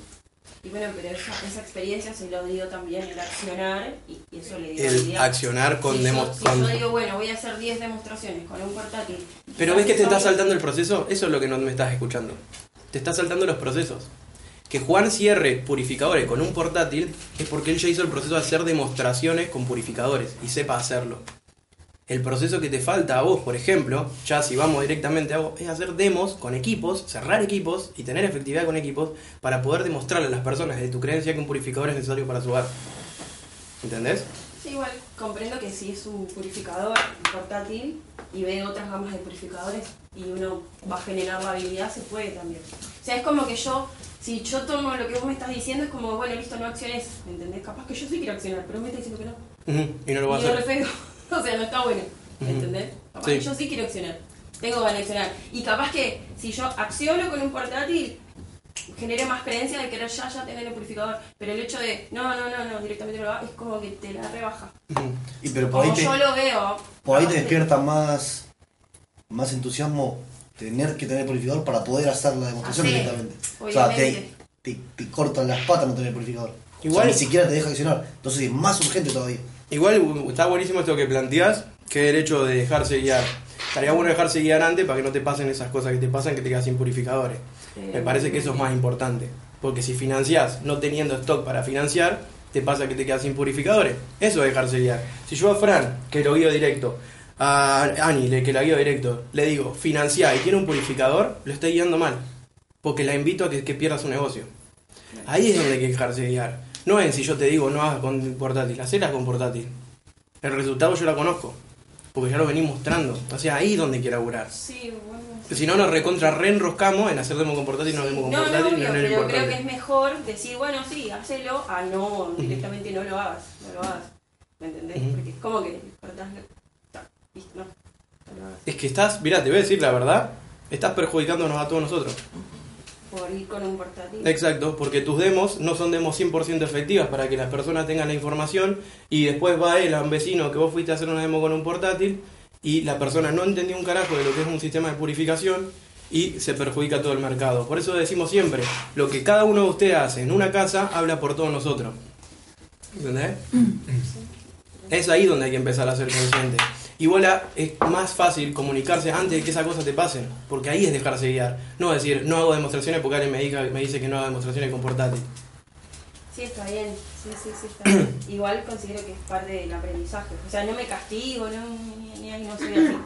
Y bueno, pero esa, esa experiencia se lo dio también el accionar y, eso le dio El habilidad. accionar con si demo- yo, si yo digo, bueno, voy a hacer 10 demostraciones con un portátil. Pero ves que te estás saltando el proceso, eso es lo que no me estás escuchando. Te estás saltando los procesos. Que Juan cierre purificadores con un portátil es porque él ya hizo el proceso de hacer demostraciones con purificadores y sepa hacerlo. El proceso que te falta a vos, por ejemplo, ya si vamos directamente a vos, es hacer demos con equipos, cerrar equipos y tener efectividad con equipos para poder demostrarle a las personas de tu creencia que un purificador es necesario para su hogar. ¿Entendés? Sí, igual comprendo que si es un purificador portátil y ve otras gamas de purificadores y uno va a generar la habilidad, se puede también. O sea, es como que yo, si yo tomo lo que vos me estás diciendo, es como, bueno, listo, no acciones, ¿me entendés? Capaz que yo sí quiero accionar, pero me estás diciendo que no. Y no lo vas y a hacer. feo. o sea, no está bueno, Ujú. ¿entendés? Capaz Sí. que yo sí quiero accionar. Tengo ganas de accionar. Y capaz que si yo acciono con un portátil, genere más creencia de querer ya, ya tener el purificador. Pero el hecho de, no, no, no, no, directamente no lo hago, es como que te la rebaja. Y pero por ahí Como te, yo lo veo. por ahí te que- despierta más, más entusiasmo tener que tener purificador para poder hacer la demostración Ah, sí, directamente. O sea, te, obviamente. te, te cortan las patas no tener purificador. Igual- O sea, ni siquiera te deja accionar. Entonces es más urgente todavía. Igual uh, está buenísimo esto que planteás, que es el hecho de dejarse guiar. Estaría bueno dejarse guiar antes para que no te pasen esas cosas que te pasan que te quedas sin purificadores. Me parece que eso es más importante. Porque si financiás no teniendo stock para financiar, te pasa que te quedas sin purificadores. Eso es dejarse guiar. Si yo a Fran, que lo guío directo, a Ani, le- que la guío directo, le digo, financiá y quiere un purificador, lo estoy guiando mal. Porque la invito a que, que pierda su negocio. Ahí es donde hay que dejarse guiar. No en si yo te digo no hagas con portátil, hacelas con portátil. El resultado yo la conozco. Porque ya lo venís mostrando. O sea, ahí es donde hay que laburar. Sí, bueno. Si no, nos recontra reenroscamos en hacer demo con portátil, no demo con No, no, portátil, obvio, no pero creo que portátil. es mejor decir, bueno, sí, hacelo, a no, directamente no lo hagas, no lo hagas. ¿Me entendés? Porque es como que cortás no. Es que estás, mirá, te voy a decir la verdad, estás perjudicándonos a todos nosotros. Por ir con un portátil. Exacto, porque tus demos no son demos 100% efectivas para que las personas tengan la información y después va él a un vecino que vos fuiste a hacer una demo con un portátil y la persona no entendió un carajo de lo que es un sistema de purificación y se perjudica todo el mercado. Por eso decimos siempre, lo que cada uno de ustedes hace en una casa habla por todos nosotros. ¿Entendés? Es ahí donde hay que empezar a ser consciente. Igual a- es más fácil comunicarse antes de que esas cosas te pasen, porque ahí es dejarse guiar. No decir, no hago demostraciones porque alguien me, diga, me dice que no haga demostraciones con portátil. Sí, está bien, sí, sí, sí, está bien. Igual considero que es parte del aprendizaje. O sea, no me castigo, no, ni, ni no soy así.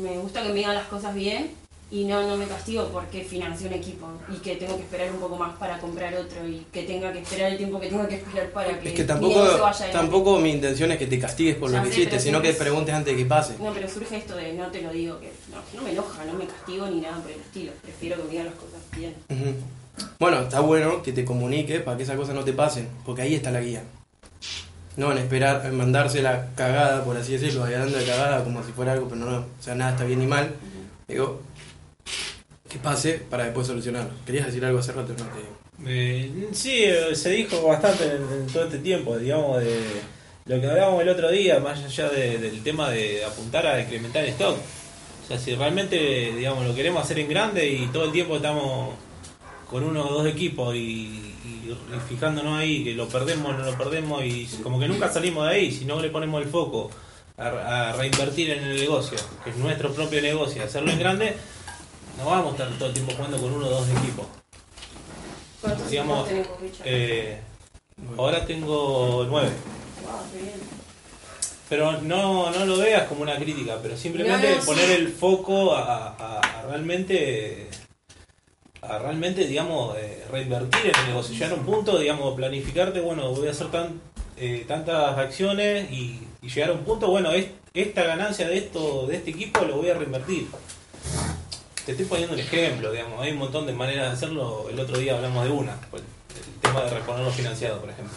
Me gusta que me digan las cosas bien y no, no me castigo porque financié un equipo y que tengo que esperar un poco más para comprar otro y que tenga que esperar el tiempo que tenga que esperar para que, Es que tampoco, vaya tampoco mi intención es que te castigues por Ya lo que sé, hiciste, sino que preguntes antes de que pase. No, pero surge esto de no te lo digo, que no, no me enoja, no me castigo ni nada por el estilo. Prefiero que me digan las cosas bien. Bueno, está bueno que te comuniques para que esas cosas no te pasen, porque ahí está la guía. No en esperar, en mandarse la cagada, por así decirlo, hablando de cagada como si fuera algo, pero no, no. O sea, nada está bien ni mal. Digo, que pase para después solucionarlo. ¿Querías decir algo hace rato? No te... Eh, sí, eh, se dijo bastante en, todo este tiempo, digamos, de lo que hablábamos el otro día, más allá de- del tema de apuntar a incrementar el stock. O sea, si realmente, digamos, lo queremos hacer en grande y todo el tiempo estamos con uno o dos equipos y fijándonos ahí que lo perdemos, no lo perdemos y como que nunca salimos de ahí, si no le ponemos el foco a, a reinvertir en el negocio, que es nuestro propio negocio, hacerlo en grande, no vamos a estar todo el tiempo jugando con uno o dos equipos. ¿Cuántos Digamos? Eh, ahora tengo nueve. Wow, qué bien. Pero no, no lo veas como una crítica, pero simplemente No, no, sí. poner el foco a, a- a realmente, a realmente, digamos, eh, reinvertir en el negocio. Llegar a un punto, digamos, planificarte, bueno, voy a hacer tan, eh, tantas acciones y, y llegar a un punto, bueno, es- esta ganancia de esto, de este equipo lo voy a reinvertir. Te estoy poniendo un ejemplo, digamos, hay un montón de maneras de hacerlo. El otro día hablamos de una, pues, el tema de reponerlo financiado, por ejemplo.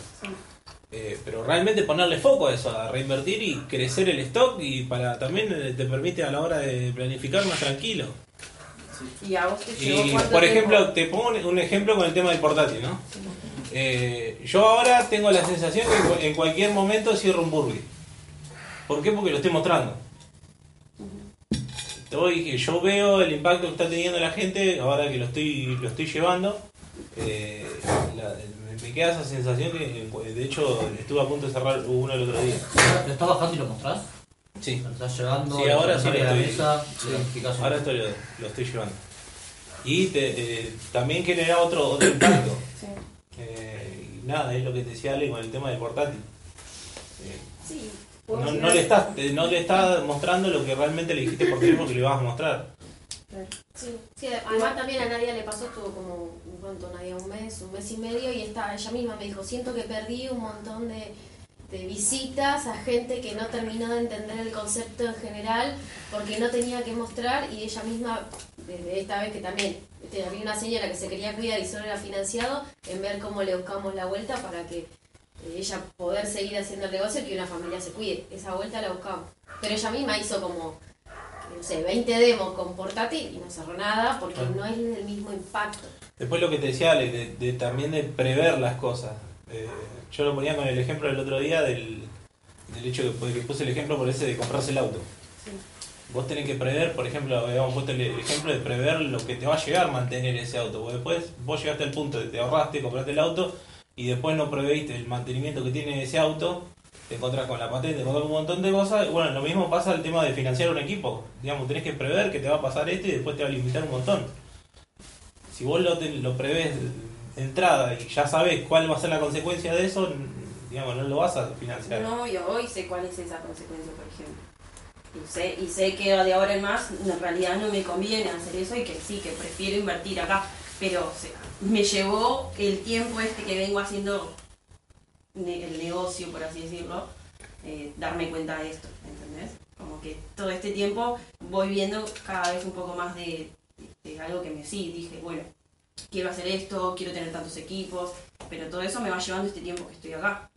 Eh, pero realmente ponerle foco a eso, a reinvertir y crecer el stock y para también eh, te permite a la hora de planificar más tranquilo. ¿Y a vos te Y por tiempo? ejemplo, te pongo un- ejemplo con el tema del portátil, ¿no? Eh, yo ahora tengo la sensación que en cualquier momento cierro un burger. ¿Por qué? Porque lo estoy mostrando. Estoy- yo veo el impacto que está teniendo la gente ahora que lo estoy, lo estoy llevando eh, la- me, queda esa sensación que, eh, de hecho, estuve a punto de cerrar uno el otro día. ¿Lo estás bajando y lo mostrás? Sí. ¿Lo estás llevando? Sí, ahora sí lo estoy, mesa? sí, ahora estoy, lo, estoy llevando. Y te, eh, también genera otro, otro impacto. Sí. Eh, y nada, es lo que te decía Ale con el tema del portátil. Eh, Sí. No, no le estás, no le estás mostrando lo que realmente le dijiste por teléfono que le vas a mostrar. Sí, sí, además también a Nadia le pasó, estuvo como, ¿cuánto Nadia? Un mes, un mes y medio, y está, ella misma me dijo, siento que perdí un montón de, de visitas a gente que no terminó de entender el concepto en general, porque no tenía que mostrar, y ella misma, desde esta vez que también había una señora que se quería cuidar y solo era financiado, en ver cómo le buscamos la vuelta para que ella poder seguir haciendo el negocio y que una familia se cuide. Esa vuelta la buscamos. Pero ella misma hizo como no sé, 20 demos con portátil y no cerró nada porque Ah. no es el mismo impacto. Después lo que te decía Ale, de, de también de prever las cosas. Eh, yo lo ponía con el ejemplo del otro día del, del hecho que, que puse el ejemplo por ese de comprarse el auto. Vos tenés que prever, por ejemplo, habíamos puesto el ejemplo de prever lo que te va a llegar mantener ese auto. Porque después vos llegaste al punto de te ahorraste, compraste el auto y después no preveíste el mantenimiento que tiene ese auto, te encontrás con la patente, te con un montón de cosas. Bueno, lo mismo pasa el tema de financiar un equipo. Digamos, tenés que prever que te va a pasar esto y después te va a limitar un montón. Si vos lo, te- lo prevés de entrada y ya sabes cuál va a ser la consecuencia de eso, digamos, no lo vas a financiar. No, yo hoy sé cuál es esa consecuencia, por ejemplo. Y sé, y sé que de ahora en más en realidad no me conviene hacer eso y que sí, que prefiero invertir acá. Pero me llevó el tiempo este que vengo haciendo el negocio, por así decirlo, eh, darme cuenta de esto, ¿entendés? Como que todo este tiempo voy viendo cada vez un poco más de, algo que me sí, dije, bueno, quiero hacer esto, quiero tener tantos equipos, pero todo eso me va llevando este tiempo que estoy acá.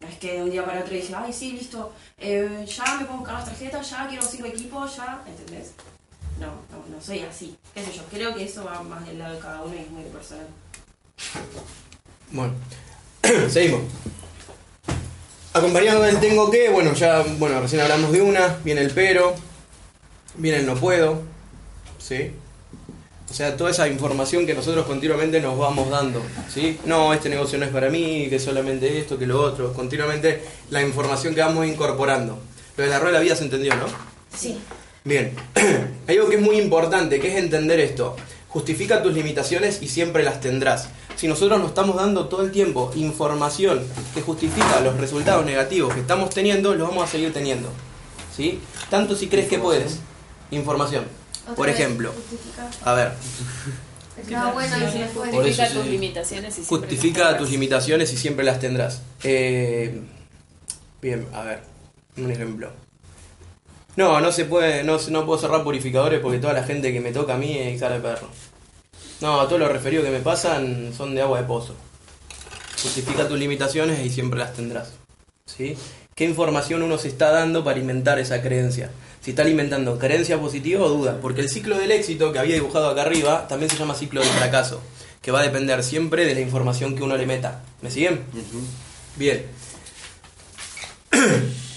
No es que de un día para otro dice, ay, sí, listo, eh, ya me puedo buscar las tarjetas, ya quiero cinco equipos, ya, ¿entendés? No, no, no soy así. ¿Qué sé yo? Creo que eso va más del lado de cada uno y es muy personal. Bueno, seguimos. Acompañado del tengo que, bueno, ya, bueno, recién hablamos de una, viene el pero, viene el no puedo, ¿sí? O sea, toda esa información que nosotros continuamente nos vamos dando, ¿sí? No, este negocio no es para mí, que solamente esto, que lo otro, continuamente la información que vamos incorporando. Lo de la rueda de la vida se entendió, ¿no? Sí. Bien, hay algo que es muy importante, que es entender esto. Justifica tus limitaciones y siempre las tendrás. Si nosotros nos estamos dando todo el tiempo información que justifica los resultados negativos que estamos teniendo, los vamos a seguir teniendo. ¿Sí? Tanto si crees que puedes. Información. Otra Por ejemplo, justifica. a ver, No, bueno, Justifica sí. tus limitaciones y siempre justifica las tus limitaciones y siempre las tendrás. Eh, bien, a ver, un ejemplo. No, no se puede, no, no puedo cerrar purificadores porque toda la gente que me toca a mí es cara de perro. No, todos los referidos que me pasan son de agua de pozo. Justifica tus limitaciones y siempre las tendrás. ¿Sí? ¿Qué información uno se está dando para alimentar esa creencia? Si está alimentando creencia positiva o duda. Porque el ciclo del éxito que había dibujado acá arriba también se llama ciclo del fracaso. Que va a depender siempre de la información que uno le meta. ¿Me siguen? Bien.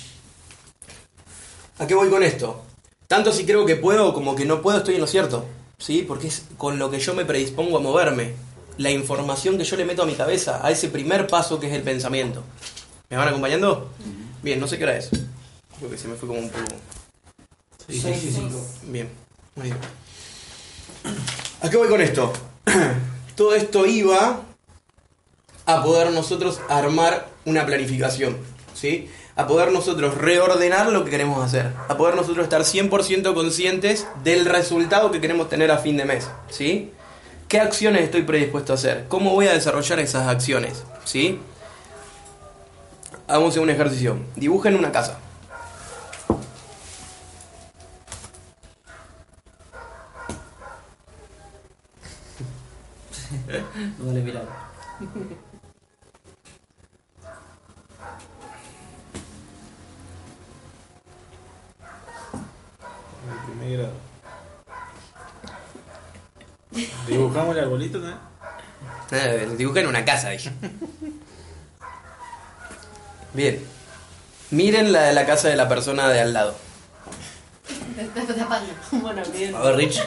¿A qué voy con esto? Tanto si creo que puedo como que no puedo estoy en lo cierto. ¿Sí? Porque es con lo que yo me predispongo a moverme. La información que yo le meto a mi cabeza, a ese primer paso que es el pensamiento. ¿Me van acompañando? Bien, no sé qué hora es. Creo que se me fue como un poco. Bien, muy bien. ¿A qué voy con esto? Todo esto iba a poder nosotros armar una planificación, ¿sí? A poder nosotros reordenar lo que queremos hacer, a poder nosotros estar 100% conscientes del resultado que queremos tener a fin de mes, ¿sí? ¿Qué acciones estoy predispuesto a hacer? ¿Cómo voy a desarrollar esas acciones? ¿Sí? Hagamos un ejercicio. Dibujen una casa. No vale mirar. Dibujamos el arbolito, ¿no? Eh, dibujen una casa, dije. Bien. Miren la de la casa de la persona de al lado. Te estás tapando. Bueno, bien. A ver, Rich.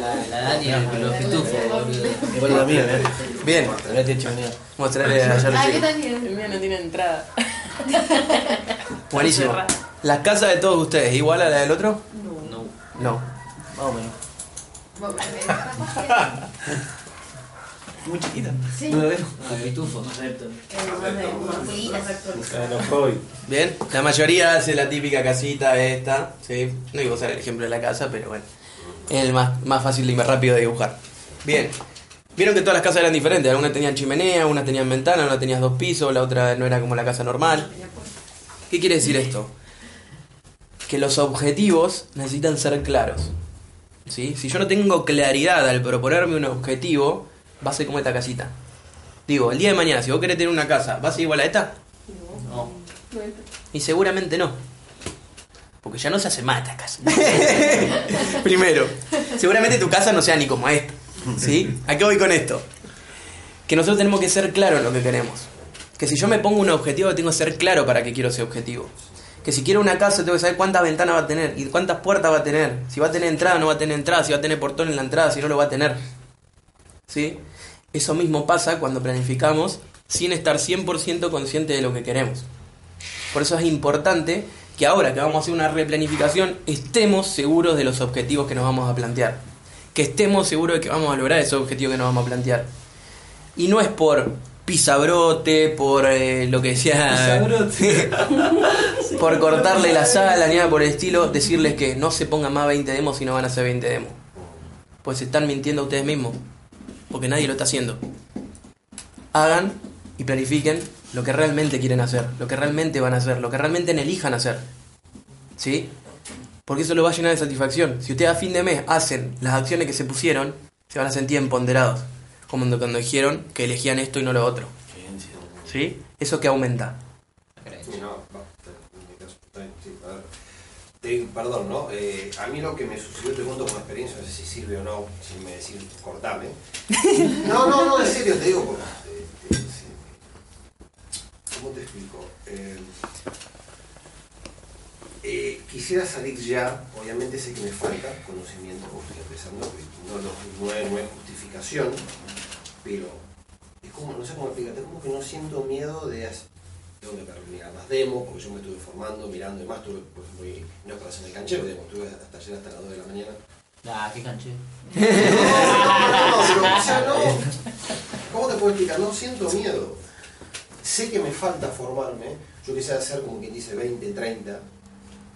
La, la Dani con los pitufos, boludo. Igual la mía, ¿eh? Bien, tiene chimenea. mostrarle a Ah, ¿qué tal? El mío no tiene entrada. Buenísimo. ¿La casa de todos ustedes igual a la del otro? No. Más o menos. Muy chiquita. Sí. No lo veo. Ah, pitufo. Bien, la mayoría hace la típica casita esta, ¿sí? No iba a usar el ejemplo de la casa, pero bueno. Es el más, más fácil y más rápido de dibujar. Bien. Vieron que todas las casas eran diferentes. Algunas tenían chimenea, unas tenían ventana, una tenías dos pisos, la otra no era como la casa normal. ¿Qué quiere decir esto? Que los objetivos necesitan ser claros. ¿sí? Si yo no tengo claridad al proponerme un objetivo, va a ser como esta casita. Digo, el día de mañana, si vos querés tener una casa, ¿va a ser igual a esta? No. Y seguramente no. Porque ya no se hace más esta casa. Primero. Seguramente tu casa no sea ni como esta. ¿Sí? ¿A qué voy con esto? Que nosotros tenemos que ser claros en lo que queremos. Que si yo me pongo un objetivo, tengo que ser claro para qué quiero ese objetivo. Que si quiero una casa, tengo que saber cuántas ventanas va a tener y cuántas puertas va a tener. Si va a tener entrada, no va a tener entrada. Si va a tener portón en la entrada, si no lo va a tener. ¿Sí? Eso mismo pasa cuando planificamos sin estar 100% consciente de lo que queremos. Por eso es importante que ahora que vamos a hacer una replanificación estemos seguros de los objetivos que nos vamos a plantear. Que estemos seguros de que vamos a lograr esos objetivos que nos vamos a plantear. Y no es por pisabrote, por eh, lo que decía... por cortarle la sala, ni nada por el estilo, decirles que no se pongan más 20 demos y no van a hacer 20 demos. Pues se están mintiendo a ustedes mismos. Porque nadie lo está haciendo. Hagan y planifiquen lo que realmente quieren hacer, lo que realmente van a hacer, lo que realmente elijan hacer. ¿Sí? Porque eso lo va a llenar de satisfacción. Si ustedes a fin de mes hacen las acciones que se pusieron, se van a sentir empoderados. Como cuando dijeron que elegían esto y no lo otro. ¿Sí? Eso que aumenta. Sí, no, va, en mi caso, está bien, sí, a ver. Te- perdón, ¿no? Eh, a mí lo que me sucedió, te cuento como experiencia, no sé si sirve o no, si me decís cortame. No, no, no, en serio, te digo, porque, eh, eh. ¿cómo te explico? Eh, quisiera salir ya, obviamente sé que me falta conocimiento, porque estoy empezando, no, no, no es, no es justificación, pero es como, no sé cómo explicarte, como que no siento miedo de hacer tengo que mirar más demos, porque yo me estuve formando, mirando y más, tuve, pues, muy, no es para hacerme canchero, digamos, estuve hasta ayer hasta las 2 de la mañana. Ah, qué canche. No, no, pero, o sea, no, ¿cómo te puedo explicar? No siento miedo. Sé que me falta formarme, yo quisiera hacer como quien dice 20, 30,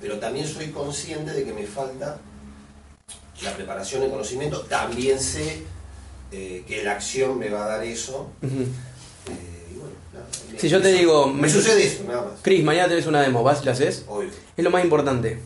pero también soy consciente de que me falta la preparación, el conocimiento, también sé eh, que la acción me va a dar eso. Ujú. eh, y bueno, nada, me- Si yo te digo, Me sucede eso, nada más. Chris, mañana tenés una demo, ¿vas y la haces? Obvio, Es lo más importante.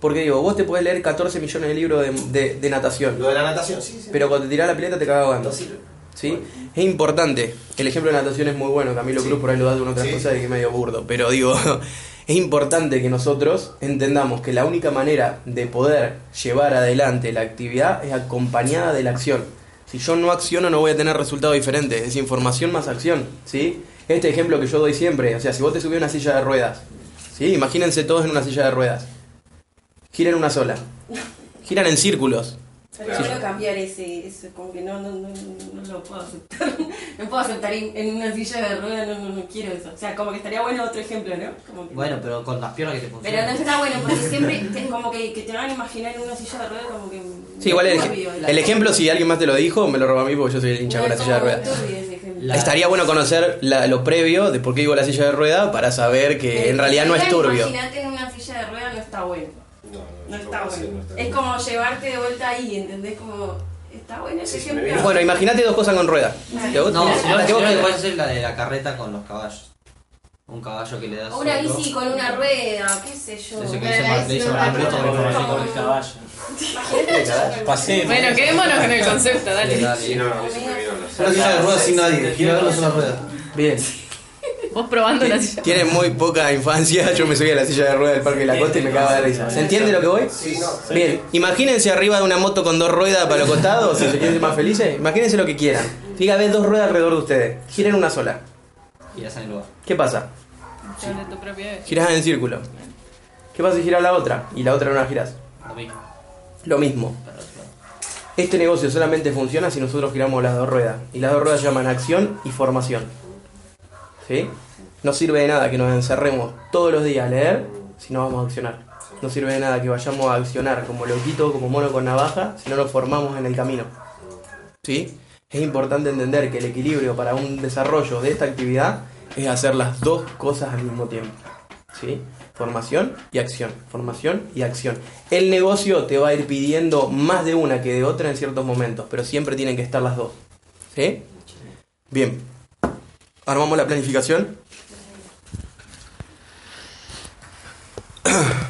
Porque digo, vos te podés leer 14 millones de libros de, de- de natación, Lo de la natación, sí, sí. pero cuando te tirás la pileta te cagas ahogando. no sirve. ¿Sí? Es importante. El ejemplo de natación es muy bueno. Camilo Sí. Cruz por ahí lo da de una otra Sí. cosa y que es medio burdo. Pero digo, es importante que nosotros entendamos que la única manera de poder llevar adelante la actividad es acompañada de la acción. Si yo no acciono no voy a tener resultados diferentes. Es información más acción. ¿sí? Este ejemplo que yo doy siempre. O sea, si vos te subís a una silla de ruedas. ¿sí? Imagínense todos en una silla de ruedas. Giran una sola. Giran en círculos. Pero Sí. quiero cambiar ese, ese, como que no, no, no, no lo puedo aceptar. No puedo aceptar en, en una silla de ruedas, no, no, no quiero eso. O sea, como que estaría bueno otro ejemplo, ¿no? Como que- Bueno, pero con las piernas que te Pero no funcionan. está bueno, porque siempre te- como que, que te van a imaginar en una silla de ruedas como que... Sí, igual el, turbio, el ejemplo, si alguien más te lo dijo, me lo roba a mí porque yo soy el hincha No, con la silla de ruedas. turbio ese ejemplo. La- Estaría bueno conocer la- lo previo de por qué digo la silla de rueda para saber que en realidad no es turbio. Imagínate en una silla de ruedas no está bueno. No, no, No está bueno. no está Es bien. como llevarte de vuelta ahí, ¿entendés? Como... Está bueno ese Sí, ejemplo. Bueno, imagínate dos cosas con rueda. Que vos- No, si no, si no, puedes hacer la de la carreta con los caballos. Un caballo que le das. O una otro. bici con una rueda, qué sé yo. Que dice no con el caballo. Bueno, quedémonos con el concepto, dale. No, ruedas sin nadie. Quiero verlo en una rueda. Bien. Vos probando la silla. Tiene muy poca infancia. Yo me subí a la silla de rueda del Parque de la Costa y me cago de risa. ¿Se entiende lo que voy? Sí, no. Bien, imagínense arriba de una moto con dos ruedas para los costados, si se quieren ser más felices. Imagínense lo que quieran. Diga, ven dos ruedas alrededor de ustedes. Giren una sola. Y ya en el lugar. ¿Qué pasa? Vez. Girás en círculo. ¿Qué pasa si giras la otra y la otra no la girás? Lo mismo. Lo mismo. Este negocio solamente funciona si nosotros giramos las dos ruedas. Y las dos ruedas se llaman acción y formación. No sirve de nada que nos encerremos todos los días a leer si no vamos a accionar. No sirve de nada que vayamos a accionar como loquito, como mono con navaja, si no nos formamos en el camino. ¿Sí? Es importante entender que el equilibrio para un desarrollo de esta actividad es hacer las dos cosas al mismo tiempo. ¿Sí? Formación y acción. Formación y acción. El negocio te va a ir pidiendo más de una que de otra en ciertos momentos, pero siempre tienen que estar las dos. ¿Sí? Bien armamos la planificación.